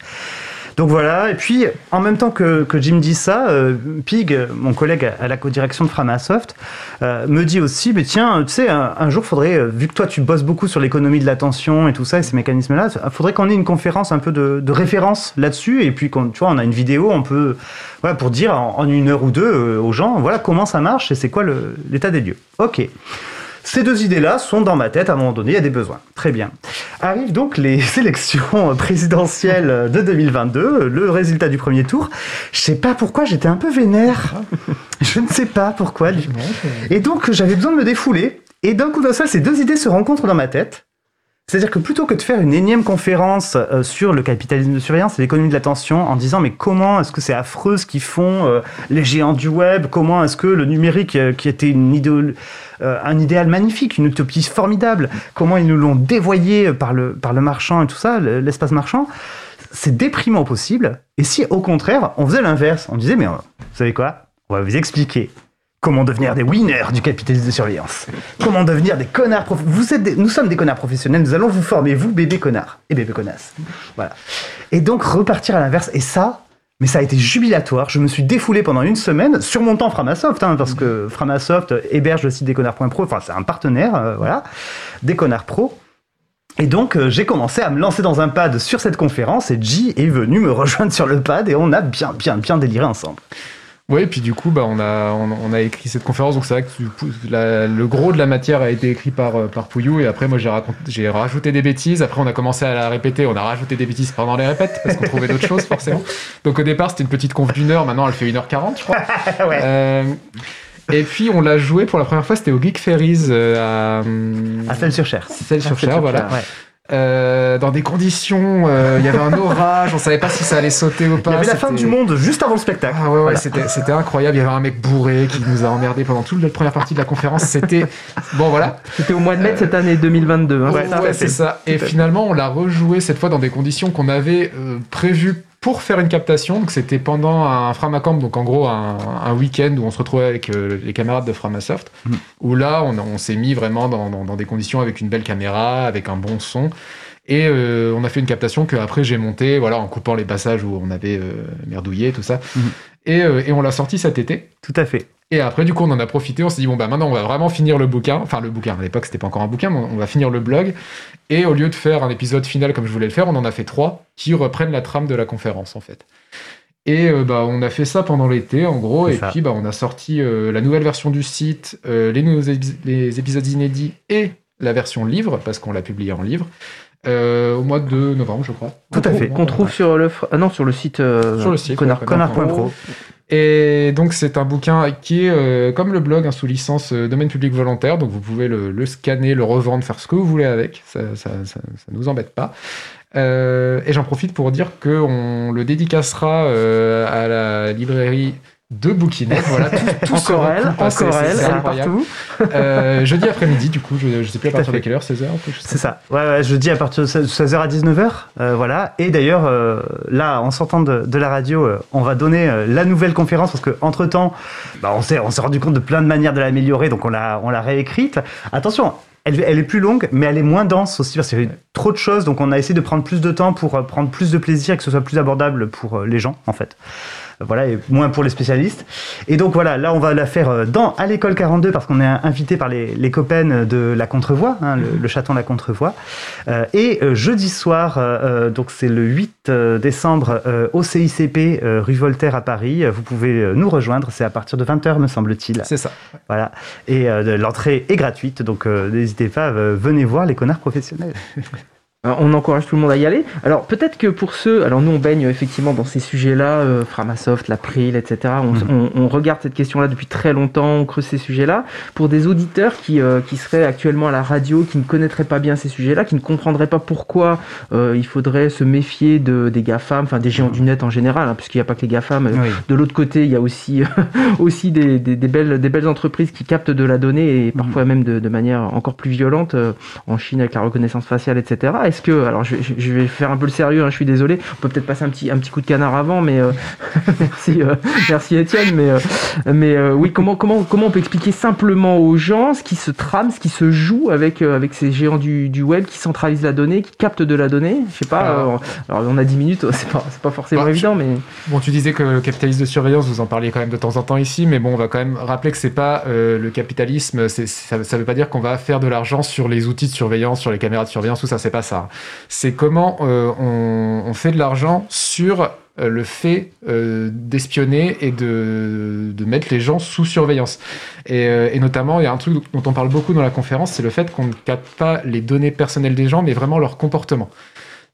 Donc voilà, et puis en même temps que, que Jim dit ça, euh, Pig, mon collègue à la co-direction de Framasoft, euh, me dit aussi, mais tiens, tu sais, un, jour, faudrait, euh, vu que toi tu bosses beaucoup sur l'économie de l'attention et tout ça, et ces mécanismes-là, faudrait qu'on ait une conférence un peu de, de référence là-dessus, et puis qu'on, tu vois, on a une vidéo, on peut, voilà, pour dire en, une heure ou deux euh, aux gens, voilà comment ça marche et c'est quoi l'état des lieux. Ok. Ces deux idées-là sont dans ma tête, à un moment donné, il y a des besoins. Très bien. Arrivent donc les élections présidentielles de 2022, le résultat du premier tour. Je sais pas pourquoi j'étais un peu vénère. Je ne sais pas pourquoi. Et donc j'avais besoin de me défouler. Et d'un coup d'un seul, ces deux idées se rencontrent dans ma tête. C'est-à-dire que plutôt que de faire une énième conférence euh, sur le capitalisme de surveillance et l'économie de l'attention en disant mais comment est-ce que c'est affreux ce qu'ils font euh, les géants du web, comment est-ce que le numérique euh, qui était un idéal magnifique, une utopie formidable, comment ils nous l'ont dévoyé par le, par le marchand et tout ça, le- l'espace marchand, c'est déprimant possible. Et si au contraire on faisait l'inverse, on disait mais vous savez quoi, on va vous expliquer Comment devenir des winners du capitalisme de surveillance Comment devenir des connards prof- vous êtes des- Nous sommes des connards professionnels, nous allons vous former, vous, bébé connards et bébé connasses. Voilà. Et donc repartir à l'inverse. Et ça, mais ça a été jubilatoire. Je me suis défoulé pendant une semaine sur mon temps Framasoft, hein, parce que Framasoft héberge le site desconnards.pro, enfin c'est un partenaire, euh, voilà, des connards pro. Et donc euh, j'ai commencé à me lancer dans un pad sur cette conférence et G est venu me rejoindre sur le pad et on a bien, bien, bien déliré ensemble. Oui, et puis du coup, bah, on, a, on, on a écrit cette conférence, donc c'est vrai que la- le gros de la matière a été écrit par, euh, par Pouillou, et après, moi, j'ai rajouté des bêtises, après, on a commencé à la répéter, on a rajouté des bêtises pendant les répètes, parce qu'on trouvait d'autres choses, forcément. Donc au départ, c'était une petite conf d'une heure, maintenant, elle fait 1h40, je crois. Euh, et puis, on l'a joué pour la première fois, c'était au Geek Ferries euh, à... À Celles-sur-Cher. Celles-sur-Cher, voilà. Ouais. Euh, dans des conditions, euh, il y avait un orage, on savait pas si ça allait sauter ou pas. Il y avait la fin du monde juste avant le spectacle. ah ouais, ouais, Voilà. c'était, c'était incroyable. Il y avait un mec bourré qui nous a emmerdé pendant toute la première partie de la conférence. C'était. Bon, voilà. C'était au mois de mai de cette année 2022. hein, Ouais, c'est ça ouais, c'est ça. Et finalement, on l'a rejoué cette fois dans des conditions qu'on avait euh, prévues pour faire une captation. Donc, c'était pendant un Framacamp, donc en gros, un, un week-end où on se retrouvait avec euh, les camarades de Framasoft. Mhm. Où là, on, on s'est mis vraiment dans, dans- dans des conditions avec une belle caméra, avec un bon son. Et euh, on a fait une captation que après j'ai montée, voilà, en coupant les passages où on avait euh, merdouillé, tout ça. Mhm. Et, et on l'a sorti cet été. Tout à fait. Et après, du coup, on en a profité. On s'est dit, bon, bah maintenant, on va vraiment finir le bouquin. Enfin, le bouquin, à l'époque, c'était pas encore un bouquin, mais on va finir le blog. Et au lieu de faire un épisode final comme je voulais le faire, on en a fait trois qui reprennent la trame de la conférence, en fait. Et euh, bah, on a fait ça pendant l'été, en gros. Et ça. puis, bah, on a sorti euh, la nouvelle version du site, euh, les nouveaux épis- les épisodes inédits et la version livre, parce qu'on l'a publié en livre, euh, au mois de novembre, je crois. Tout à fait. Qu'on trouve sur le, ah non, sur le site, euh, Sur le site, connard- ouais, Connard.pro. Et donc c'est un bouquin qui est euh, comme le blog, hein, sous licence euh, domaine public volontaire, donc vous pouvez le, scanner, le revendre, faire ce que vous voulez avec, ça, ça nous embête pas. Euh, et j'en profite pour dire qu'on le dédicacera à la librairie de Bouquinette. Voilà, tout, tout Encore elle, encore elle, partout. Euh, jeudi après-midi, du coup, je, je sais plus à partir de quelle heure, 16h C'est ça. Ouais, ouais, je dis à partir de 16h à 19h. euh, voilà. Et d'ailleurs, euh, là, en sortant de, de la radio, euh, on va donner la nouvelle conférence parce qu'entre temps, bah, on s'est rendu compte de plein de manières de l'améliorer, donc on l'a réécrite. Attention. Elle, elle est plus longue, mais elle est moins dense aussi parce qu'il y avait trop de choses. Donc, on a essayé de prendre plus de temps pour prendre plus de plaisir et que ce soit plus abordable pour les gens, en fait. Voilà, et moins pour les spécialistes. Et donc voilà, là on va la faire euh, dans à l'école 42 parce qu'on est invité par les, les copains de la Contrevoix, hein, le, le chaton La Contrevoix. Euh, et euh, jeudi soir, euh, euh, donc c'est le 8 euh, décembre euh, au CICP euh, rue Voltaire à Paris. Vous pouvez nous rejoindre, c'est à partir de 20h me semble-t-il. C'est ça. Voilà. Et euh, l'entrée est gratuite, donc euh, n'hésitez pas, euh, venez voir les connards professionnels. Euh, On encourage tout le monde à y aller. Alors peut-être que pour ceux, alors nous on baigne effectivement dans ces sujets-là, euh, Framasoft, l'April, etc. On, Mhm. on- on regarde cette question-là depuis très longtemps, on creuse ces sujets-là. Pour des auditeurs qui, euh, qui seraient actuellement à la radio, qui ne connaîtraient pas bien ces sujets-là, qui ne comprendraient pas pourquoi euh, il faudrait se méfier de, des GAFAM, enfin des géants du net en général, hein, puisqu'il n'y a pas que les GAFAM. Euh, Oui. De l'autre côté, il y a aussi, aussi des, des- des belles, des belles entreprises qui captent de la donnée et parfois même de, de manière encore plus violente euh, en Chine avec la reconnaissance faciale, etc. Est-ce que, alors je, vais faire un peu le sérieux, hein, je suis désolé, on peut peut-être passer un petit, un petit coup de canard avant, mais euh, merci, euh, merci Étienne, mais, euh, mais euh, oui, comment, comment, comment on peut expliquer simplement aux gens ce qui se trame, ce qui se joue avec, avec ces géants du, du web qui centralisent la donnée, qui captent de la donnée? Je sais pas, Alors- alors on a 10 minutes, c'est pas, c'est pas forcément Bah, évident, mais. Bon, tu disais que le capitalisme de surveillance, vous en parliez quand même de temps en temps ici, mais bon, on va quand même rappeler que c'est pas le capitalisme, ça, ça veut pas dire qu'on va faire de l'argent sur les outils de surveillance, sur les caméras de surveillance, tout ça, c'est pas ça. C'est comment euh, on, fait de l'argent sur euh, le fait euh, d'espionner et de, mettre les gens sous surveillance. Et, notamment, il y a un truc dont on parle beaucoup dans la conférence, c'est le fait qu'on ne capte pas les données personnelles des gens, mais vraiment leur comportement.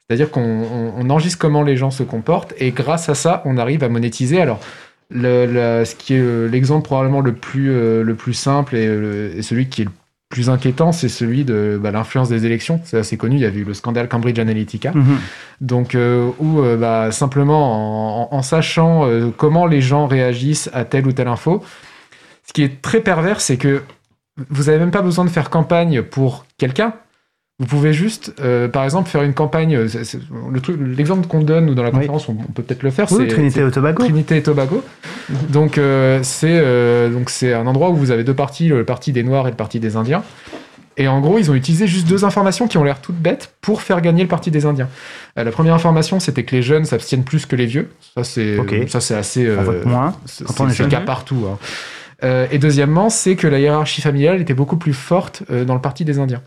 C'est-à-dire qu'on on- on enregistre comment les gens se comportent et grâce à ça, on arrive à monétiser. Alors, ce qui est l'exemple probablement le plus, le plus simple et celui qui est le plus inquiétant, c'est celui de bah, l'influence des élections. C'est assez connu, il y a eu le scandale Cambridge Analytica. Mhm. Donc, euh, où euh, bah, simplement en, en- en sachant euh, comment les gens réagissent à telle ou telle info, ce qui est très pervers, c'est que vous n'avez même pas besoin de faire campagne pour quelqu'un. Vous pouvez juste, euh, par exemple, faire une campagne. euh, c'est- c'est- le truc- L'exemple qu'on donne nous dans la conférence, on, on peut peut-être le faire. Oui, c'est Trinité et Tobago. Trinité et Tobago. Donc euh, c'est euh, donc c'est un endroit où vous avez deux partis, le parti des Noirs et le parti des Indiens. Et en gros, ils ont utilisé juste deux informations qui ont l'air toutes bêtes pour faire gagner le parti des Indiens. La première information, c'était que les jeunes s'abstiennent plus que les vieux. Ça, c'est Ok. ça, c'est assez. On vote moins c'est quand on est c'est le cas partout. hein. Et deuxièmement, c'est que la hiérarchie familiale était beaucoup plus forte dans le parti des Indiens.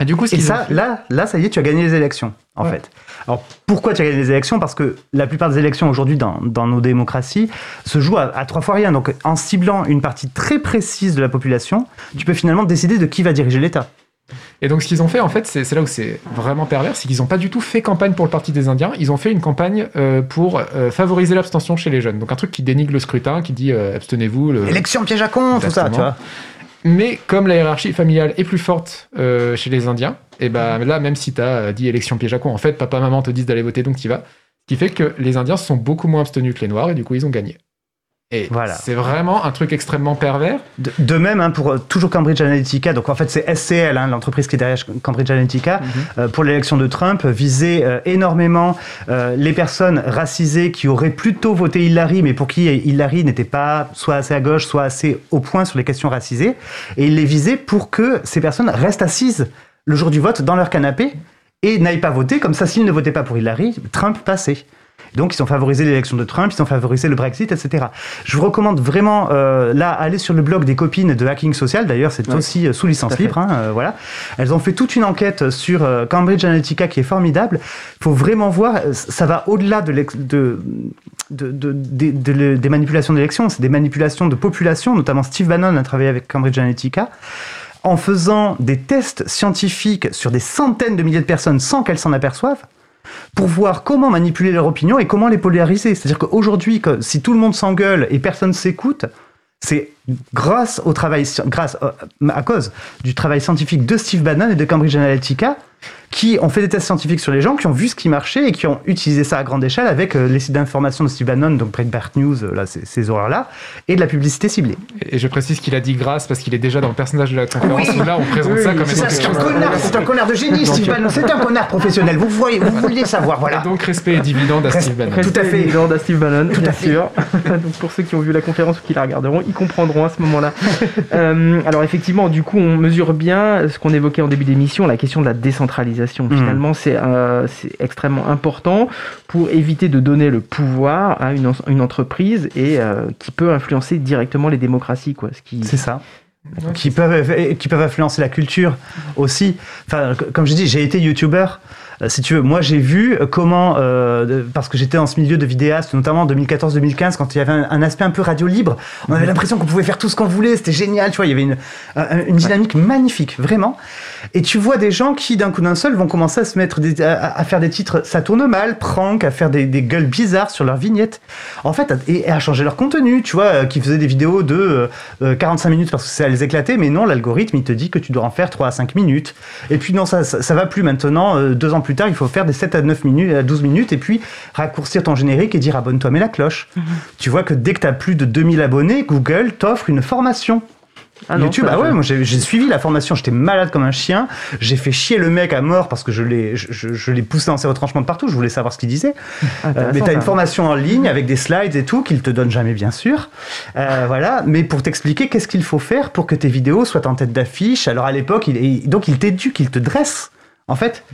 Et du coup, ce Et ça, fait- là, là, ça y est, tu as gagné les élections, en Ouais. fait. Alors, pourquoi tu as gagné les élections? Parce que la plupart des élections aujourd'hui dans, dans nos démocraties se jouent à, à trois fois rien. Donc, en ciblant une partie très précise de la population, tu peux finalement décider de qui va diriger l'État. Et donc, ce qu'ils ont fait, en fait, c'est là où c'est vraiment pervers, c'est qu'ils n'ont pas du tout fait campagne pour le Parti des Indiens. Ils ont fait une campagne euh, pour euh, favoriser l'abstention chez les jeunes. Donc, un truc qui dénigre le scrutin, qui dit euh, abstenez-vous. le- Élection piège à con, tout ça, tu vois. Mais comme la hiérarchie familiale est plus forte euh, chez les Indiens, et ben là, même si tu as dit élection piège à con, en fait, papa, maman te disent d'aller voter, donc tu vas. Ce qui fait que les Indiens se sont beaucoup moins abstenus que les Noirs, et du coup, ils ont gagné. Et Voilà. c'est vraiment un truc extrêmement pervers. De, de même, hein, pour euh, toujours Cambridge Analytica, donc en fait c'est SCL, hein, l'entreprise qui est derrière Cambridge Analytica, euh, pour l'élection de Trump, visait euh, énormément les personnes racisées qui auraient plutôt voté Hillary, mais pour qui Hillary n'était pas soit assez à gauche, soit assez au point sur les questions racisées, et il les visait pour que ces personnes restent assises le jour du vote dans leur canapé et n'aillent pas voter, comme ça s'ils ne votaient pas pour Hillary, Trump passait. Donc, ils ont favorisé l'élection de Trump, ils ont favorisé le Brexit, etc. Je vous recommande vraiment, euh, là, aller sur le blog des copines de Hacking Social. D'ailleurs, c'est Ouais. aussi euh, sous licence libre. hein, euh, voilà. Elles ont fait toute une enquête sur Cambridge Analytica qui est formidable. Il faut vraiment voir, ça va au-delà de- des manipulations d'élections. C'est des manipulations de population, notamment Steve Bannon a travaillé avec Cambridge Analytica en faisant des tests scientifiques sur des centaines de milliers de personnes sans qu'elles s'en aperçoivent pour voir comment manipuler leur opinion et comment les polariser. C'est-à-dire qu'aujourd'hui, si tout le monde s'engueule et personne s'écoute, c'est grâce au travail, euh, à cause du travail scientifique de Steve Bannon et de Cambridge Analytica, qui ont fait des tests scientifiques sur les gens, qui ont vu ce qui marchait et qui ont utilisé ça à grande échelle avec euh, les sites d'information de Steve Bannon, donc Breitbart News, euh, là, ces, ces horreurs-là, et de la publicité ciblée. Et je précise qu'il a dit grâce parce qu'il est déjà dans le personnage de la conférence Oui. où là on présente Oui, ça comme c'est un connard, c'est un connard de génie, Steve Bannon. C'est un connard professionnel. Vous voyez, vous vouliez savoir, voilà. Et donc respect et dividende à Steve Bannon. Respect à fait. évident à Steve Bannon, Tout bien à fait. sûr. Donc pour ceux qui ont vu la conférence ou qui la regarderont, ils comprendront à ce moment-là. Euh, alors effectivement, du coup, on mesure bien ce qu'on évoquait en début d'émission, la question de la décentralisation. Mhm. Finalement, c'est euh, c'est extrêmement important pour éviter de donner le pouvoir à une, en- une entreprise et euh, qui peut influencer directement les démocraties, qui C'est ça. Qui peuvent, qui peuvent influencer la culture aussi. Enfin, comme je dis, j'ai été youtubeur. Euh, Si tu veux, moi j'ai vu comment, euh, parce que j'étais dans ce milieu de vidéastes, notamment en 2014-2015, quand il y avait un, un aspect un peu radio libre, on avait l'impression qu'on pouvait faire tout ce qu'on voulait, c'était génial, tu vois, il y avait une, un- une dynamique magnifique, vraiment. Et tu vois des gens qui, d'un coup d'un seul, vont commencer à se mettre des- à, à faire des titres, ça tourne mal, prank, à faire des, des gueules bizarres sur leurs vignettes. En fait, et, et à changer leur contenu, tu vois, euh, qui faisaient des vidéos de euh, euh, 45 minutes parce que ça les éclatait, mais non, l'algorithme, il te dit que tu dois en faire 3 à 5 minutes. Et puis non, ça, ça, ça va plus maintenant. euh, deux ans plus tard, il faut faire des 7 à 9 minutes, à 12 minutes, et puis raccourcir ton générique et dire abonne-toi, mets la cloche. Tu vois que dès que tu as plus de 2000 abonnés, Google t'offre une formation. Ah YouTube, ah ouais, moi j'ai suivi la formation, j'étais malade comme un chien, j'ai fait chier le mec à mort parce que je l'ai je, je- je l'ai poussé dans ses retranchements de partout, je voulais savoir ce qu'il disait. Euh, mais tu as une formation en ligne avec des slides et tout qu'il te donne jamais bien sûr. Euh, voilà, mais pour t'expliquer qu'est-ce qu'il faut faire pour que tes vidéos soient en tête d'affiche. Alors à l'époque, il, il- donc il t'éduque, il te dresse en fait.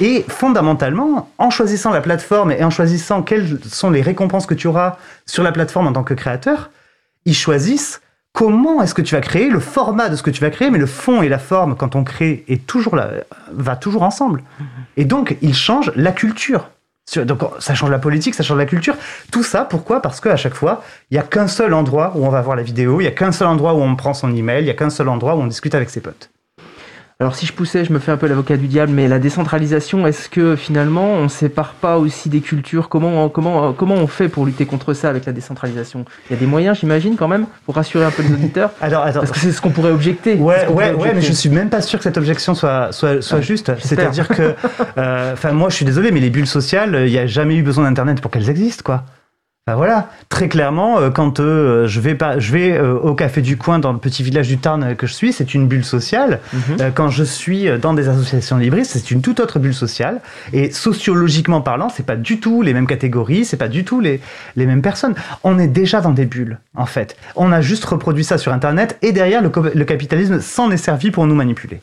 Et fondamentalement, en choisissant la plateforme et en choisissant quelles sont les récompenses que tu auras sur la plateforme en tant que créateur, ils choisissent comment est-ce que tu vas créer, le format de ce que tu vas créer, mais le fond et la forme, quand on crée, est toujours là, va toujours ensemble. Et donc, ils changent la culture. Donc, ça change la politique, ça change la culture. Tout ça, pourquoi? Parce qu'à chaque fois, il n'y a qu'un seul endroit où on va voir la vidéo, il n'y a qu'un seul endroit où on prend son email, il n'y a qu'un seul endroit où on discute avec ses potes. Alors si je poussais, je me fais un peu l'avocat du diable, mais la décentralisation, est-ce que finalement on sépare pas aussi des cultures? Comment, comment, comment on fait pour lutter contre ça avec la décentralisation? Il y a des moyens, j'imagine, quand même, pour rassurer un peu les auditeurs? Alors, attends. Parce que c'est ce qu'on pourrait objecter. Ouais, ouais, ouais, mais je suis même pas sûr que cette objection soit, soit, juste. C'est-à-dire que, euh, enfin, moi, je suis désolé, mais les bulles sociales, il n'y a jamais eu besoin d'Internet pour qu'elles existent, quoi. Bah voilà, très clairement, euh, quand euh, je vais, pas, je vais euh, au café du coin dans le petit village du Tarn que je suis, c'est une bulle sociale. Mhm. Euh, quand je suis dans des associations libristes, c'est une toute autre bulle sociale. Et sociologiquement parlant, c'est pas du tout les mêmes catégories, c'est pas du tout les, les mêmes personnes. On est déjà dans des bulles, en fait. On a juste reproduit ça sur Internet et derrière, le, le capitalisme s'en est servi pour nous manipuler.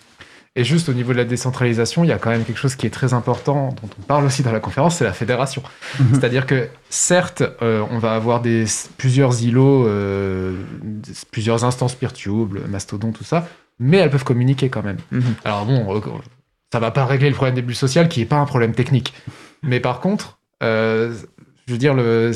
Et juste au niveau de la décentralisation, il y a quand même quelque chose qui est très important, dont on parle aussi dans la conférence, c'est la fédération. C'est-à-dire que certes, euh, on va avoir des, plusieurs îlots, euh, plusieurs instances PeerTube, Mastodon, tout ça, mais elles peuvent communiquer quand même. Alors bon, euh, ça va pas régler le problème des bulles sociales, qui est pas un problème technique. Mais par contre, euh, je veux dire, le,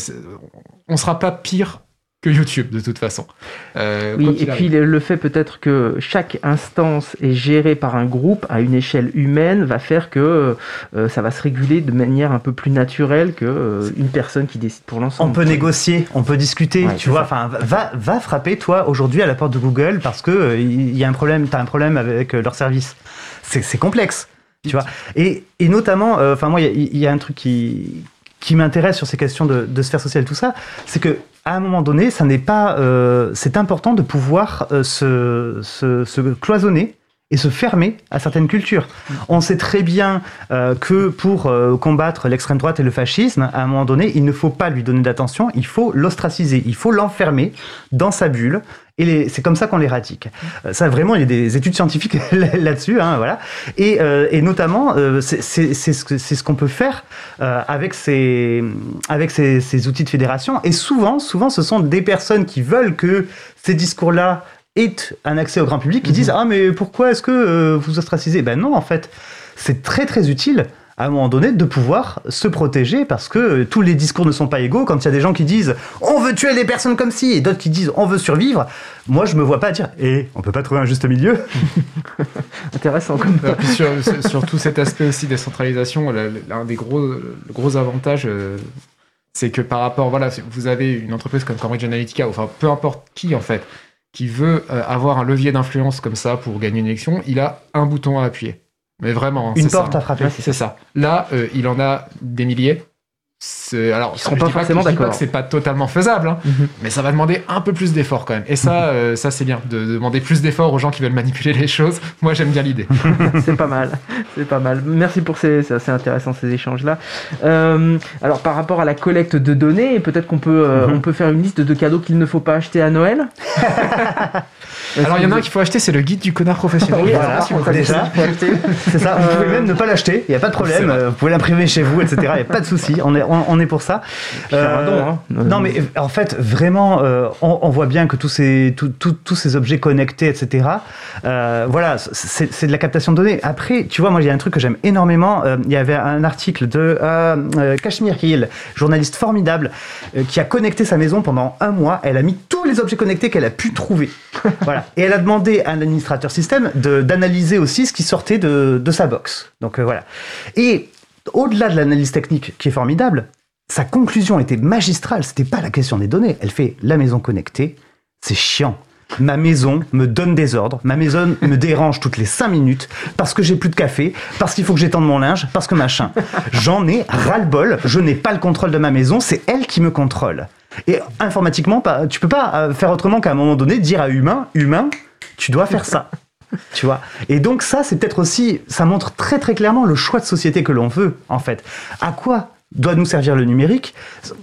on sera pas pire que YouTube de toute façon. Euh, Oui, et puis le, fait peut-être que chaque instance est gérée par un groupe à une échelle humaine va faire que euh, ça va se réguler de manière un peu plus naturelle que euh, une personne qui décide pour On l'ensemble. peut négocier, on peut discuter, Ouais, tu vois. Enfin, va, va frapper toi aujourd'hui à la porte de Google parce que euh, il y a un problème, t'as un problème avec euh, leur service. C'est complexe, tu vois. Et, et notamment, euh, enfin moi, il y, a- il y a un truc qui qui m'intéresse sur ces questions de, de sphère sociale, tout ça, c'est que à un moment donné, ça n'est pas, euh, c'est important de pouvoir euh, se, se, se cloisonner et se fermer à certaines cultures. On sait très bien euh, que pour euh, combattre l'extrême droite et le fascisme, à un moment donné, il ne faut pas lui donner d'attention, il faut l'ostraciser, il faut l'enfermer dans sa bulle. Et c'est comme ça qu'on l'éradicque. Euh, Ça, vraiment, il y a des études scientifiques là-dessus, hein, voilà. Et, euh, et notamment, euh, c'est ce qu'on peut faire euh, avec, ces, avec ces, ces outils de fédération. Et souvent, souvent, ce sont des personnes qui veulent que ces discours-là aient un accès au grand public, qui disent ah mais pourquoi est-ce que vous ostracisez? Ben non, en fait, c'est très très utile à un moment donné de pouvoir se protéger parce que euh, tous les discours ne sont pas égaux. Quand il y a des gens qui disent on veut tuer les personnes comme ci et d'autres qui disent on veut survivre, moi je me vois pas dire et on peut pas trouver un juste milieu. Intéressant comme Et puis sur, tout cet aspect aussi décentralisation, l'un des gros, gros avantages, euh, c'est que par rapport, voilà, si vous avez une entreprise comme Cambridge Analytica, enfin peu importe qui en fait, qui veut euh, avoir un levier d'influence comme ça pour gagner une élection, il a un bouton à appuyer. Mais vraiment, hein, Une c'est ça. porte à frapper. C'est ça. Là, euh, il en a des milliers. Alors, Ils seront pas forcément d'accord. que c'est pas totalement faisable, hein, Mhm. mais ça va demander un peu plus d'efforts quand même. Et ça, euh, ça c'est bien, de demander plus d'efforts aux gens qui veulent manipuler les choses. Moi, j'aime bien l'idée. c'est pas mal, c'est pas mal. Merci pour ces, c'est assez intéressant ces échanges-là. Euh, alors par rapport à la collecte de données, peut-être qu'on peut, euh, Mhm. on peut faire une liste de cadeaux qu'il ne faut pas acheter à Noël. Alors, il y en a un qu'il faut acheter, c'est le guide du connard professionnel. Oui, Voilà, si déjà. ça. C'est ça, vous pouvez même ne pas l'acheter, il n'y a pas de problème, vous pouvez l'imprimer chez vous, etc. Il n'y a pas de souci, on est, on, on est pour ça. don, hein. Non, mais euh, en fait, vraiment, euh, on, on voit bien que tous ces, tout- tout- tous ces objets connectés, etc., euh, voilà, c'est de la captation de données. Après, tu vois, moi, il y a un truc que j'aime énormément. euh, il y avait un article de euh, euh, Kashmir Hill, journaliste formidable, euh, qui a connecté sa maison pendant un mois. Elle a mis tous les objets connectés qu'elle a pu trouver. voilà. Et elle a demandé à un administrateur système de- d'analyser aussi ce qui sortait de, de sa box. Donc euh, voilà. Et au-delà de l'analyse technique qui est formidable, sa conclusion était magistrale. C'était pas la question des données. Elle fait la maison connectée, c'est chiant. Ma maison me donne des ordres, ma maison me dérange toutes les 5 minutes parce que j'ai plus de café, parce qu'il faut que j'étende mon linge, parce que machin. J'en ai ras-le-bol, je n'ai pas le contrôle de ma maison, c'est elle qui me contrôle. Et informatiquement, tu peux pas euh, faire autrement qu'à un moment donné dire à humain, humain, tu dois faire ça. Tu vois. Et donc ça, c'est peut-être aussi, ça montre très très clairement le choix de société que l'on veut, en fait. À quoi doit nous servir le numérique?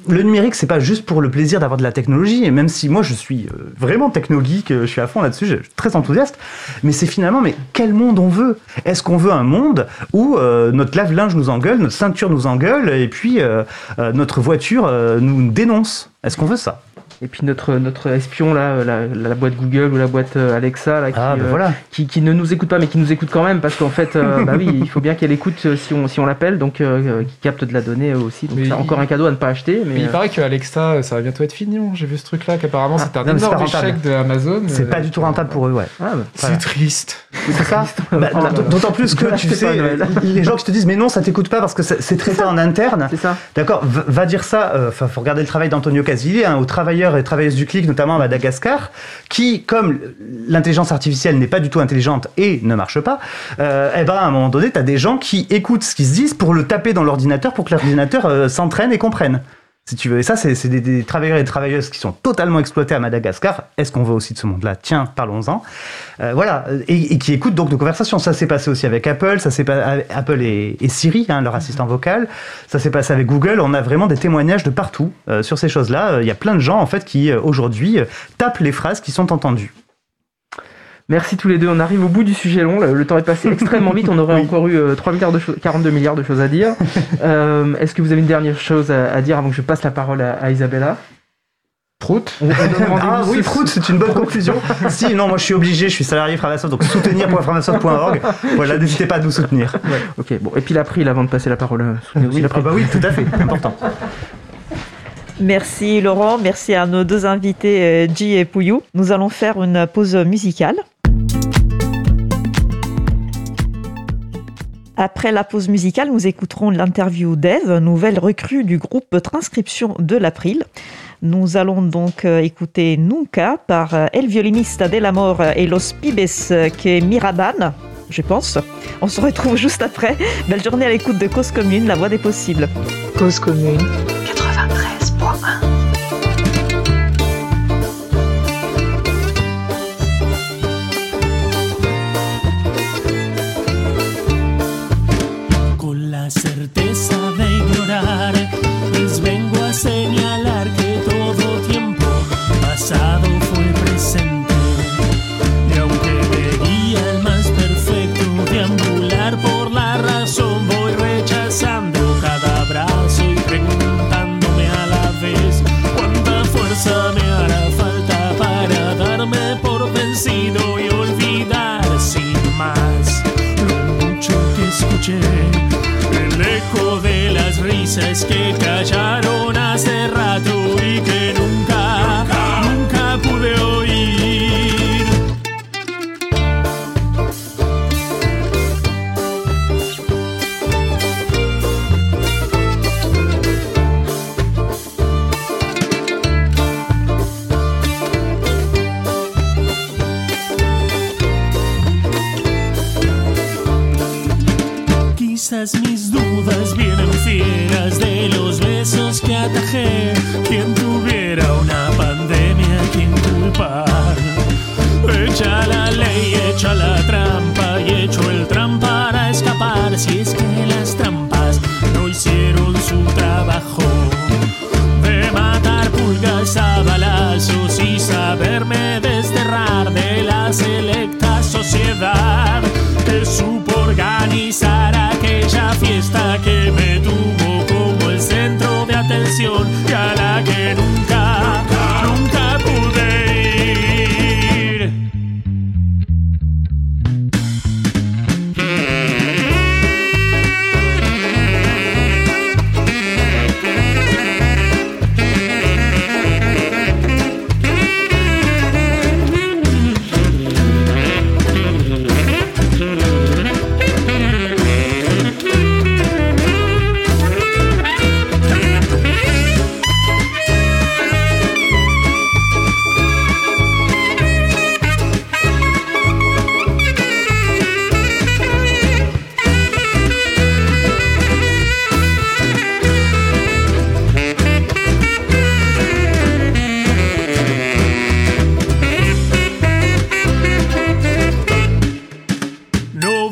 Le numérique, c'est pas juste pour le plaisir d'avoir de la technologie, et même si moi je suis euh, vraiment techno-geek, euh, je suis à fond là-dessus, je suis très enthousiaste, mais c'est finalement, mais quel monde on veut? Est-ce qu'on veut un monde où euh, notre lave-linge nous engueule, notre ceinture nous engueule, et puis notre voiture nous dénonce? Est-ce qu'on veut ça? Et puis notre, notre espion, là, la, la boîte Google ou la boîte euh, Alexa, là, qui, Ah, ben euh, voilà. qui, qui ne nous écoute pas, mais qui nous écoute quand même, parce qu'en fait, euh, bah oui, il faut bien qu'elle écoute euh, si on, si on l'appelle, donc euh, qui capte de la donnée euh, aussi. Donc c'est il- encore un cadeau à ne pas acheter. Mais, Mais il euh, paraît que Alexa, ça va bientôt être fini. J'ai vu ce truc-là, qu'apparemment Ah, c'était un non, énorme échec de Amazon. C'est Euh, pas du tout rentable pour eux, ouais. ah, bah, C'est triste. C'est ça Bah. D'autant plus que tu sais, les gens qui te disent mais non, ça t'écoute pas parce que c'est traité en interne. c'est ça. D'accord, va dire ça. euh, Enfin, faut regarder le travail d'Antonio Casilli, hein, aux et travailleuses du clic, notamment à Madagascar, qui, comme l'intelligence artificielle n'est pas du tout intelligente et ne marche pas, euh, eh ben à un moment donné, tu as des gens qui écoutent ce qu'ils se disent pour le taper dans l'ordinateur pour que l'ordinateur euh, s'entraîne et comprenne. Si tu veux. Et ça, c'est des, des travailleurs et des travailleuses qui sont totalement exploités à Madagascar. Est-ce qu'on veut aussi de ce monde-là? Tiens, parlons-en. Euh, voilà, et, et qui écoutent donc nos conversations. Ça s'est passé aussi avec Apple, ça s'est pas Apple et, Siri, hein, leur assistant vocal. Ça s'est passé avec Google. On a vraiment des témoignages de partout euh, sur ces choses-là. Euh, Il y a plein de gens en fait qui euh, aujourd'hui euh, tapent les phrases qui sont entendues. Merci tous les deux. On arrive au bout du sujet long. Le, le temps est passé extrêmement vite. On aurait encore eu euh, 3 milliards de choses- 42 milliards de choses à dire. Euh, Est-ce que vous avez une dernière chose à, à dire avant que je passe la parole à, à Isabella? Prout. On- on Ah oui, Prout, c'est une bonne conclusion. si, non, moi je suis obligé, je suis salarié Framasoft, donc soutenir.framasoft.org. Voilà, n'hésitez pas à nous soutenir. Ouais, ok, bon. Et puis l'April avant de passer la parole. euh, aussi Oui, ah l'April. bah oui, tout à fait, important. Merci Laurent, merci à nos deux invités, Ji et Pouyou. Nous allons faire une pause musicale. Après la pause musicale, nous écouterons l'interview d'Eve, nouvelle recrue du groupe Transcription de l'April. Nous allons donc euh, écouter Nunca par euh, El Violinista del Amor et Los Pibes euh, que Miraban, je pense. On se retrouve juste après. Belle journée à l'écoute de Cause Commune, la voix des possibles. Cause commune.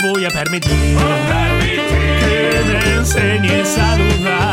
Voy a permitir que me enseñes a dudar.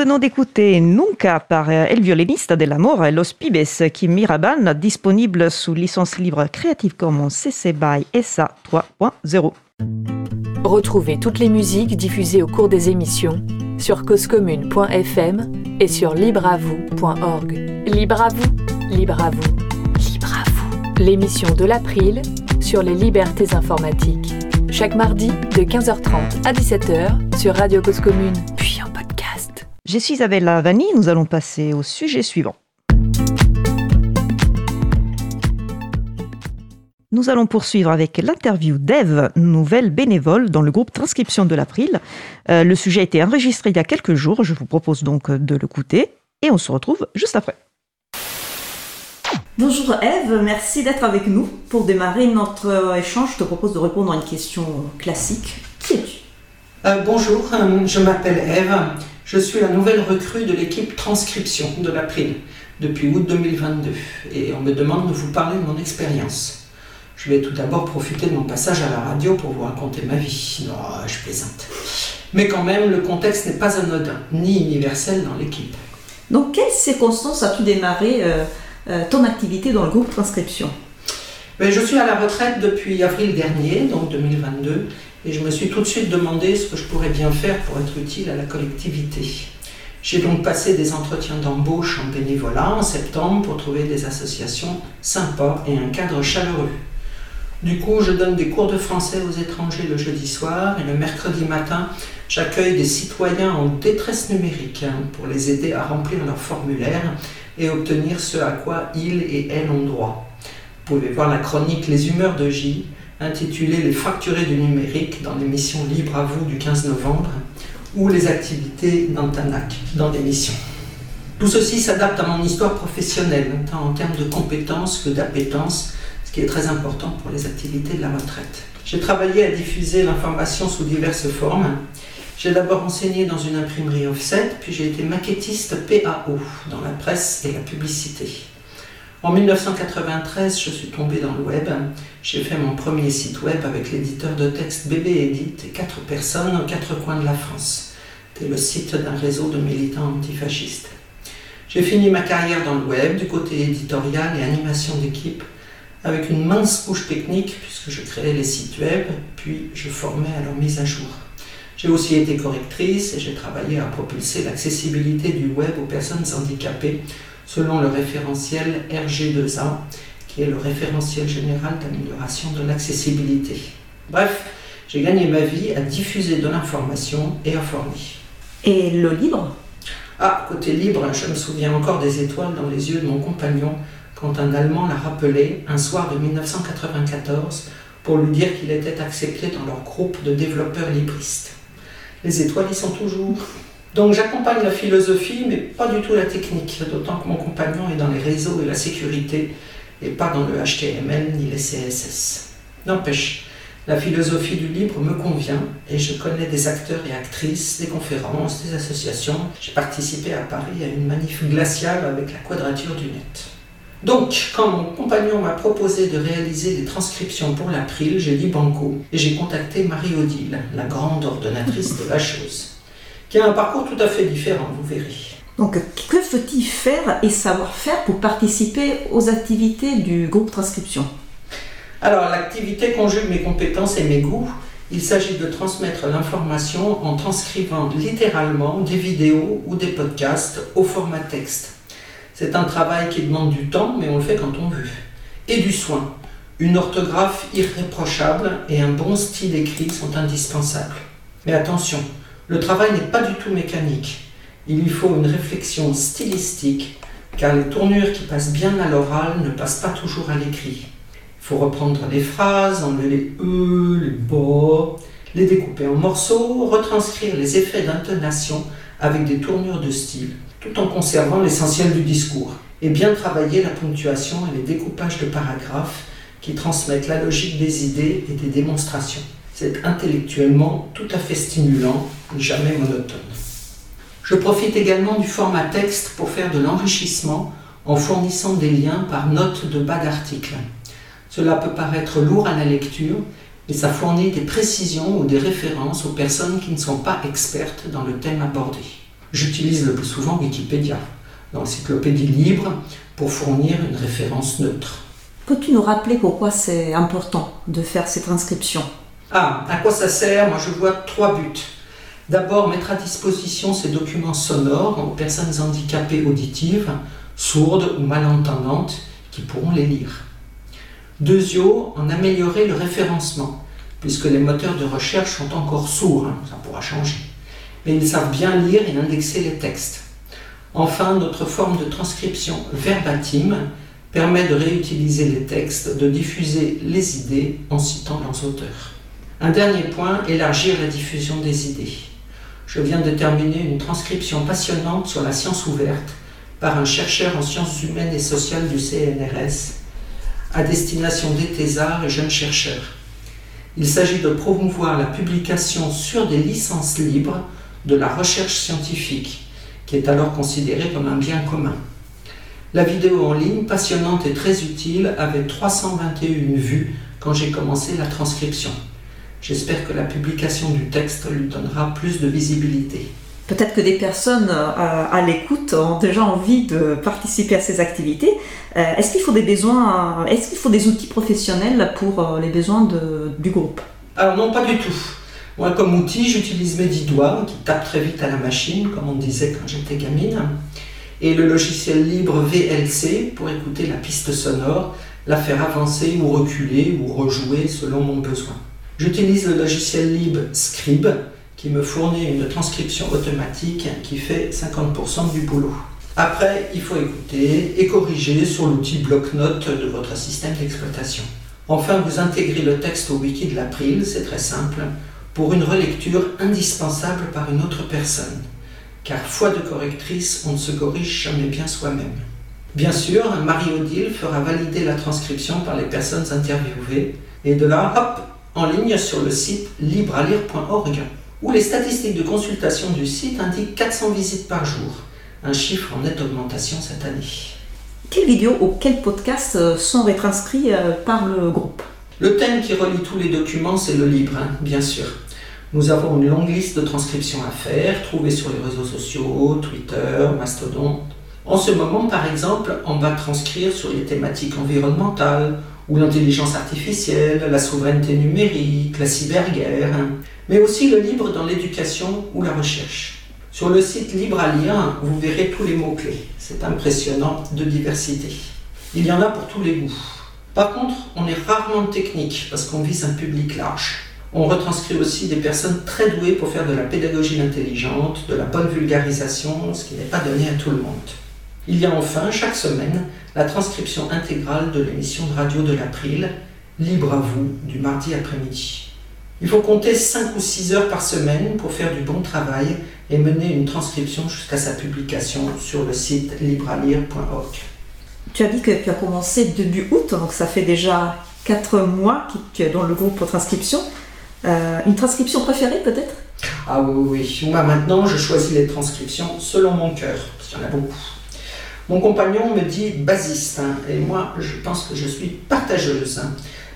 Venons d'écouter Nunca par El Violinista del Amor et Los Pibes qui Miraban, disponible sous licence libre Creative Commons CC BY SA 3.0. Retrouvez toutes les musiques diffusées au cours des émissions sur causecommune.fm et sur libreavoue.org. Libre à vous, libre à vous, libre vous. L'émission de l'April sur les libertés informatiques. Chaque mardi de 15h30 à 17h sur Radio Cause Commune, puis en podcast. Je suis Isabella Vanni, nous allons passer au sujet suivant. Nous allons poursuivre avec l'interview d'Eve, nouvelle bénévole dans le groupe Transcription de l'April. Euh, le sujet a été enregistré il y a quelques jours, je vous propose donc de l'écouter et on se retrouve juste après. Bonjour Eve, merci d'être avec nous. Pour démarrer notre échange, je te propose de répondre à une question classique. Qui es-tu? Euh, bonjour, euh, je m'appelle Eve. Je suis la nouvelle recrue de l'équipe transcription de l'April depuis août 2022 et on me demande de vous parler de mon expérience. Je vais tout d'abord profiter de mon passage à la radio pour vous raconter ma vie. Non, je plaisante. Mais quand même, le contexte n'est pas anodin ni universel dans l'équipe. Donc, quelles circonstances as-tu démarré euh, euh, ton activité dans le groupe Transcription? Mais je suis à la retraite depuis avril dernier, donc 2022, et je me suis tout de suite demandé ce que je pourrais bien faire pour être utile à la collectivité. J'ai donc passé des entretiens d'embauche en bénévolat en septembre pour trouver des associations sympas et un cadre chaleureux. Du coup, je donne des cours de français aux étrangers le jeudi soir et le mercredi matin, j'accueille des citoyens en détresse numérique hein, pour les aider à remplir leur formulaire et obtenir ce à quoi ils et elles ont droit. Vous pouvez voir la chronique Les humeurs de J, intitulée Les fracturés du numérique dans l'émission Libre à vous du 15 novembre, ou les activités d'Antanac dans l'émission. Tout ceci s'adapte à mon histoire professionnelle, tant en termes de compétences que d'appétence, ce qui est très important pour les activités de la retraite. J'ai travaillé à diffuser l'information sous diverses formes. J'ai d'abord enseigné dans une imprimerie offset, puis j'ai été maquettiste PAO dans la presse et la publicité. En 1993, je suis tombée dans le web. J'ai fait mon premier site web avec l'éditeur de texte Bébé Edit et quatre personnes aux quatre coins de la France. C'était le site d'un réseau de militants antifascistes. J'ai fini ma carrière dans le web, du côté éditorial et animation d'équipe, avec une mince couche technique, puisque je créais les sites web, puis je formais à leur mise à jour. J'ai aussi été correctrice et j'ai travaillé à propulser l'accessibilité du web aux personnes handicapées selon le référentiel RG2A, qui est le référentiel général d'amélioration de l'accessibilité. Bref, j'ai gagné ma vie à diffuser de l'information et à former. Et le libre? Ah, côté libre, je me souviens encore des étoiles dans les yeux de mon compagnon quand un Allemand l'a rappelé un soir de 1994 pour lui dire qu'il était accepté dans leur groupe de développeurs libristes. Les étoiles y sont toujours. Donc j'accompagne la philosophie, mais pas du tout la technique, d'autant que mon compagnon est dans les réseaux et la sécurité, et pas dans le HTML ni les CSS. N'empêche, la philosophie du libre me convient, et je connais des acteurs et actrices, des conférences, des associations. J'ai participé à Paris à une manif glaciale avec la quadrature du net. Donc, quand mon compagnon m'a proposé de réaliser des transcriptions pour l'April, j'ai dit banco et j'ai contacté Marie-Odile, la grande ordonnatrice de la chose, qui a un parcours tout à fait différent, vous verrez. Donc, que faut-il faire et savoir faire pour participer aux activités du groupe Transcription? Alors, l'activité conjugue mes compétences et mes goûts. Il s'agit de transmettre l'information en transcrivant littéralement des vidéos ou des podcasts au format texte. C'est un travail qui demande du temps, mais on le fait quand on veut. Et du soin. Une orthographe irréprochable et un bon style écrit sont indispensables. Mais attention, le travail n'est pas du tout mécanique. Il lui faut une réflexion stylistique, car les tournures qui passent bien à l'oral ne passent pas toujours à l'écrit. Il faut reprendre les phrases, enlever les E, les bas, les découper en morceaux, retranscrire les effets d'intonation avec des tournures de style tout en conservant l'essentiel du discours, et bien travailler la ponctuation et les découpages de paragraphes qui transmettent la logique des idées et des démonstrations. C'est intellectuellement tout à fait stimulant, jamais monotone. Je profite également du format texte pour faire de l'enrichissement en fournissant des liens par note de bas d'article. Cela peut paraître lourd à la lecture, mais ça fournit des précisions ou des références aux personnes qui ne sont pas expertes dans le thème abordé. J'utilise le plus souvent Wikipédia, l'encyclopédie libre, pour fournir une référence neutre. Peux-tu nous rappeler pourquoi c'est important de faire ces transcriptions? Ah, à quoi ça sert Moi, je vois trois buts. D'abord, mettre à disposition ces documents sonores aux personnes handicapées auditives, sourdes ou malentendantes, qui pourront les lire. Deuxièmement, en améliorer le référencement, puisque les moteurs de recherche sont encore sourds, hein, ça pourra changer. Mais ils savent bien lire et indexer les textes. Enfin, notre forme de transcription verbatim permet de réutiliser les textes, de diffuser les idées en citant leurs auteurs. Un dernier point, élargir la diffusion des idées. Je viens de terminer une transcription passionnante sur la science ouverte par un chercheur en sciences humaines et sociales du CNRS à destination des thésards et jeunes chercheurs. Il s'agit de promouvoir la publication sur des licences libres de la recherche scientifique, qui est alors considérée comme un bien commun. La vidéo en ligne, passionnante et très utile, avait 321 vues quand j'ai commencé la transcription. J'espère que la publication du texte lui donnera plus de visibilité. Peut-être que des personnes euh, à l'écoute ont déjà envie de participer à ces activités. Euh, est-ce qu'il faut des besoins, est-ce qu'il faut des outils professionnels pour euh, les besoins de- du groupe? Alors non, pas du tout. Moi, comme outil, j'utilise mes dix doigts qui tapent très vite à la machine, comme on disait quand j'étais gamine, et le logiciel libre VLC pour écouter la piste sonore, la faire avancer ou reculer ou rejouer selon mon besoin. J'utilise le logiciel libre Scribe qui me fournit une transcription automatique qui fait 50% du boulot. Après, il faut écouter et corriger sur l'outil bloc-notes de votre système d'exploitation. Enfin, vous intégrez le texte au wiki de l'April, c'est très simple, pour une relecture indispensable par une autre personne. Car foi de correctrice, on ne se corrige jamais bien soi-même. Bien sûr, Marie-Odile fera valider la transcription par les personnes interviewées, et de là, hop, en ligne sur le site librealire.org, où les statistiques de consultation du site indiquent 400 visites par jour, un chiffre en nette augmentation cette année. Quelles vidéos ou quels podcasts euh, sont retranscrits euh, par le groupe? Le thème qui relie tous les documents, c'est le libre, hein, bien sûr. Nous avons une longue liste de transcriptions à faire, trouvées sur les réseaux sociaux, Twitter, Mastodon. En ce moment, par exemple, on va transcrire sur les thématiques environnementales, ou l'intelligence artificielle, la souveraineté numérique, la cyberguerre, hein, mais aussi le libre dans l'éducation ou la recherche. Sur le site Libre à lire, vous verrez tous les mots-clés. C'est impressionnant de diversité. Il y en a pour tous les goûts. Par contre, on est rarement technique parce qu'on vise un public large. On retranscrit aussi des personnes très douées pour faire de la pédagogie intelligente, de la bonne vulgarisation, ce qui n'est pas donné à tout le monde. Il y a enfin, chaque semaine, la transcription intégrale de l'émission de radio de l'April, Libre à vous, du mardi après-midi. Il faut compter 5 ou 6 heures par semaine pour faire du bon travail et mener une transcription jusqu'à sa publication sur le site librealire.org. Tu as dit que tu as commencé début août, donc ça fait déjà 4 mois que tu es dans le groupe pour transcription. Euh, une transcription préférée peut-être? Ah oui, oui, oui. Moi maintenant, je choisis les transcriptions selon mon cœur, parce qu'il y en a beaucoup. Mon compagnon me dit basiste, hein, et moi je pense que je suis partageuse. hein.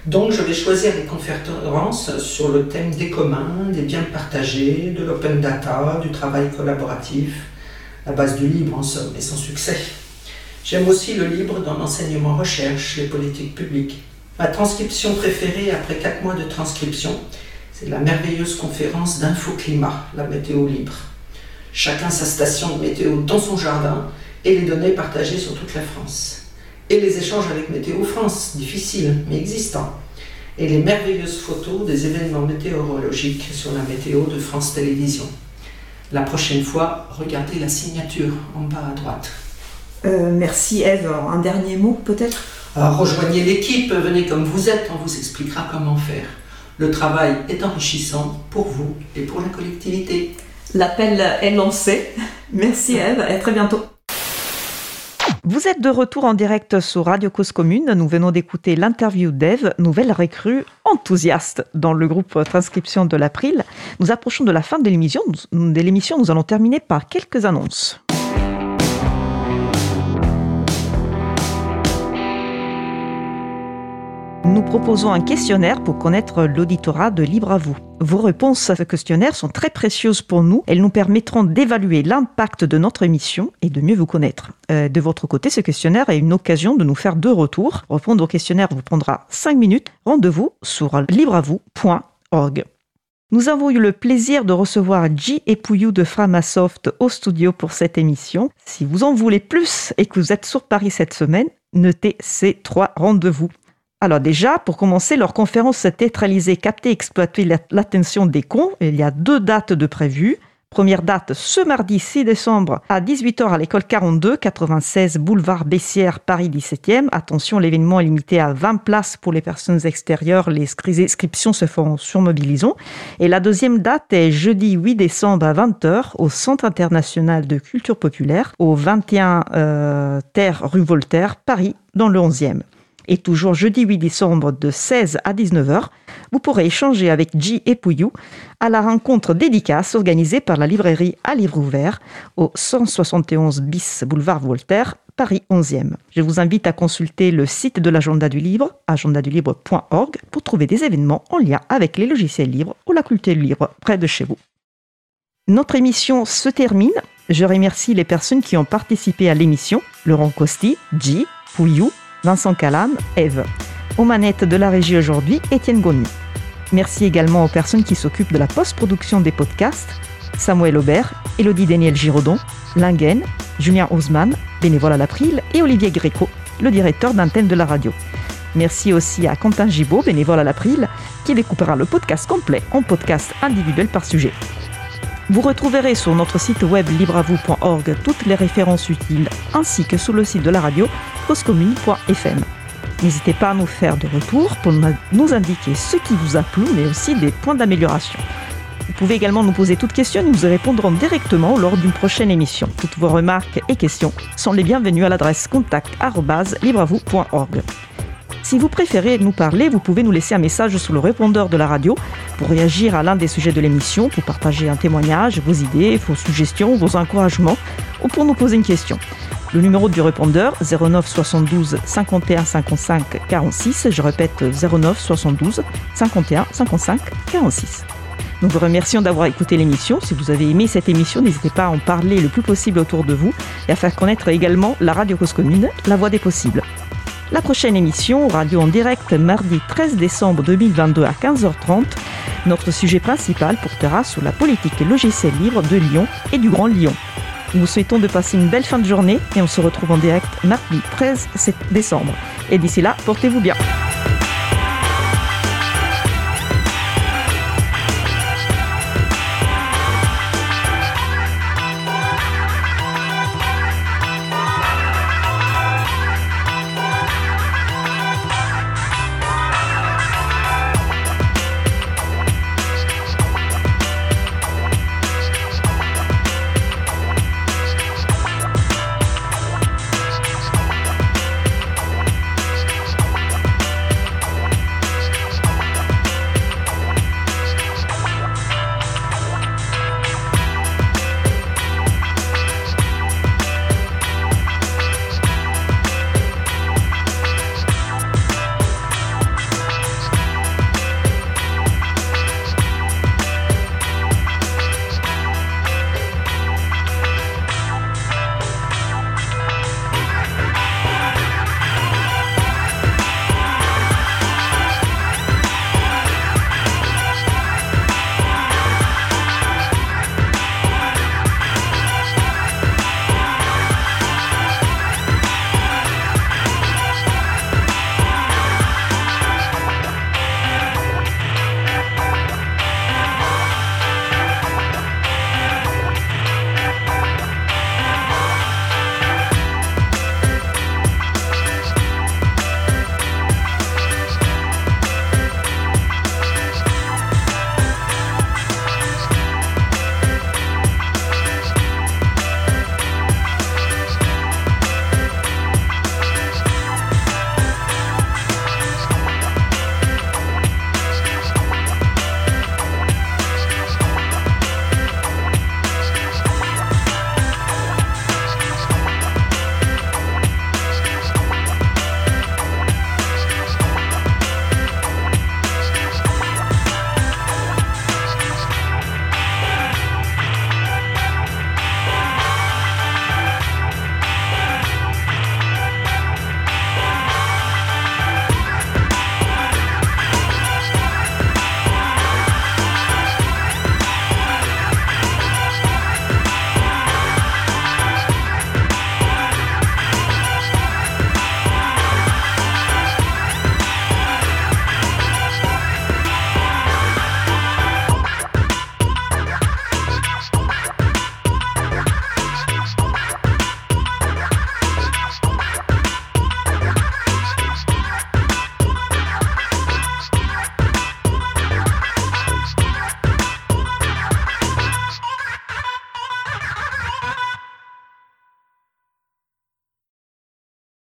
Donc je vais choisir des conférences sur le thème des communs, des biens partagés, de l'open data, du travail collaboratif, la base du libre en somme, et son succès. J'aime aussi le libre dans l'enseignement recherche, les politiques publiques. Ma transcription préférée après 4 mois de transcription, c'est la merveilleuse conférence d'Infoclimat, la météo libre. Chacun sa station de météo dans son jardin et les données partagées sur toute la France. Et les échanges avec Météo France, difficiles mais existants. Et les merveilleuses photos des événements météorologiques sur la météo de France Télévisions. La prochaine fois, regardez la signature en bas à droite. Euh, Merci Eve. Un dernier mot peut-être? Alors, rejoignez l'équipe, venez comme vous êtes, on vous expliquera comment faire. Le travail est enrichissant pour vous et pour la collectivité. L'appel est lancé. Merci Eve et à très bientôt. Vous êtes de retour en direct sur Radio Cause Commune. Nous venons d'écouter l'interview d'Eve, nouvelle recrue enthousiaste dans le groupe Transcription de l'April. Nous approchons de la fin de l'émission. De l'émission, nous allons terminer par quelques annonces. Nous proposons un questionnaire pour connaître l'auditorat de Libre à vous. Vos réponses à ce questionnaire sont très précieuses pour nous. Elles nous permettront d'évaluer l'impact de notre émission et de mieux vous connaître. Euh, de votre côté, ce questionnaire est une occasion de nous faire deux retours. Répondre au questionnaire vous prendra 5 minutes. Rendez-vous sur libreavou.org. Nous avons eu le plaisir de recevoir G et Pouillou de Framasoft au studio pour cette émission. Si vous en voulez plus et que vous êtes sur Paris cette semaine, notez ces trois rendez-vous. Alors déjà, pour commencer, leur conférence théâtralisée Capter et exploiter l'attention des cons, il y a deux dates de prévues. Première date ce mardi 6 décembre à 18h à l'école 42, 96 boulevard Bessières, Paris 17e. Attention, l'événement est limité à 20 places pour les personnes extérieures. Les inscriptions se font sur Mobilisons. Et la deuxième date est jeudi 8 décembre à 20h au Centre international de culture populaire, au 21 euh, Terre rue Voltaire, Paris, dans le 11e. Et toujours jeudi 8 décembre de 16 à 19h, vous pourrez échanger avec J et Pouillou à la rencontre dédicace organisée par la librairie à livre ouvert au 171 bis boulevard Voltaire, Paris 11e. Je vous invite à consulter le site de l'agenda du livre, agendadulibre.org, pour trouver des événements en lien avec les logiciels libres ou la culture libre près de chez vous. Notre émission se termine. Je remercie les personnes qui ont participé à l'émission Laurent Costi, J, Pouillou, Vincent Calam, Eve. Aux manettes de la régie aujourd'hui, Étienne Goni. Merci également aux personnes qui s'occupent de la post-production des podcasts, Samuel Aubert, Elodie Daniel Giraudon, Lingen, Julien Haussmann, bénévole à l'April, et Olivier Gréco, le directeur d'antenne de la radio. Merci aussi à Quentin Gibaud, bénévole à l'April, qui découpera le podcast complet en podcast individuel par sujet. Vous retrouverez sur notre site web libravou.org toutes les références utiles, ainsi que sur le site de la radio causecommune.fm. N'hésitez pas à nous faire de retour pour nous indiquer ce qui vous a plu, mais aussi des points d'amélioration. Vous pouvez également nous poser toutes questions nous y répondrons directement lors d'une prochaine émission. Toutes vos remarques et questions sont les bienvenues à l'adresse contact.libravou.org. Si vous préférez nous parler, vous pouvez nous laisser un message sur le répondeur de la radio pour réagir à l'un des sujets de l'émission, pour partager un témoignage, vos idées, vos suggestions, vos encouragements ou pour nous poser une question. Le numéro du répondeur 09 72 51 55 46, je répète 09 72 51 55 46. Nous vous remercions d'avoir écouté l'émission. Si vous avez aimé cette émission, n'hésitez pas à en parler le plus possible autour de vous et à faire connaître également la radio cause commune, la voix des possibles. La prochaine émission, radio en direct, mardi 13 décembre 2022 à 15h30. Notre sujet principal portera sur la politique logicielle libre de Lyon et du Grand Lyon. Nous vous souhaitons de passer une belle fin de journée et on se retrouve en direct mardi 13 décembre. Et d'ici là, portez-vous bien.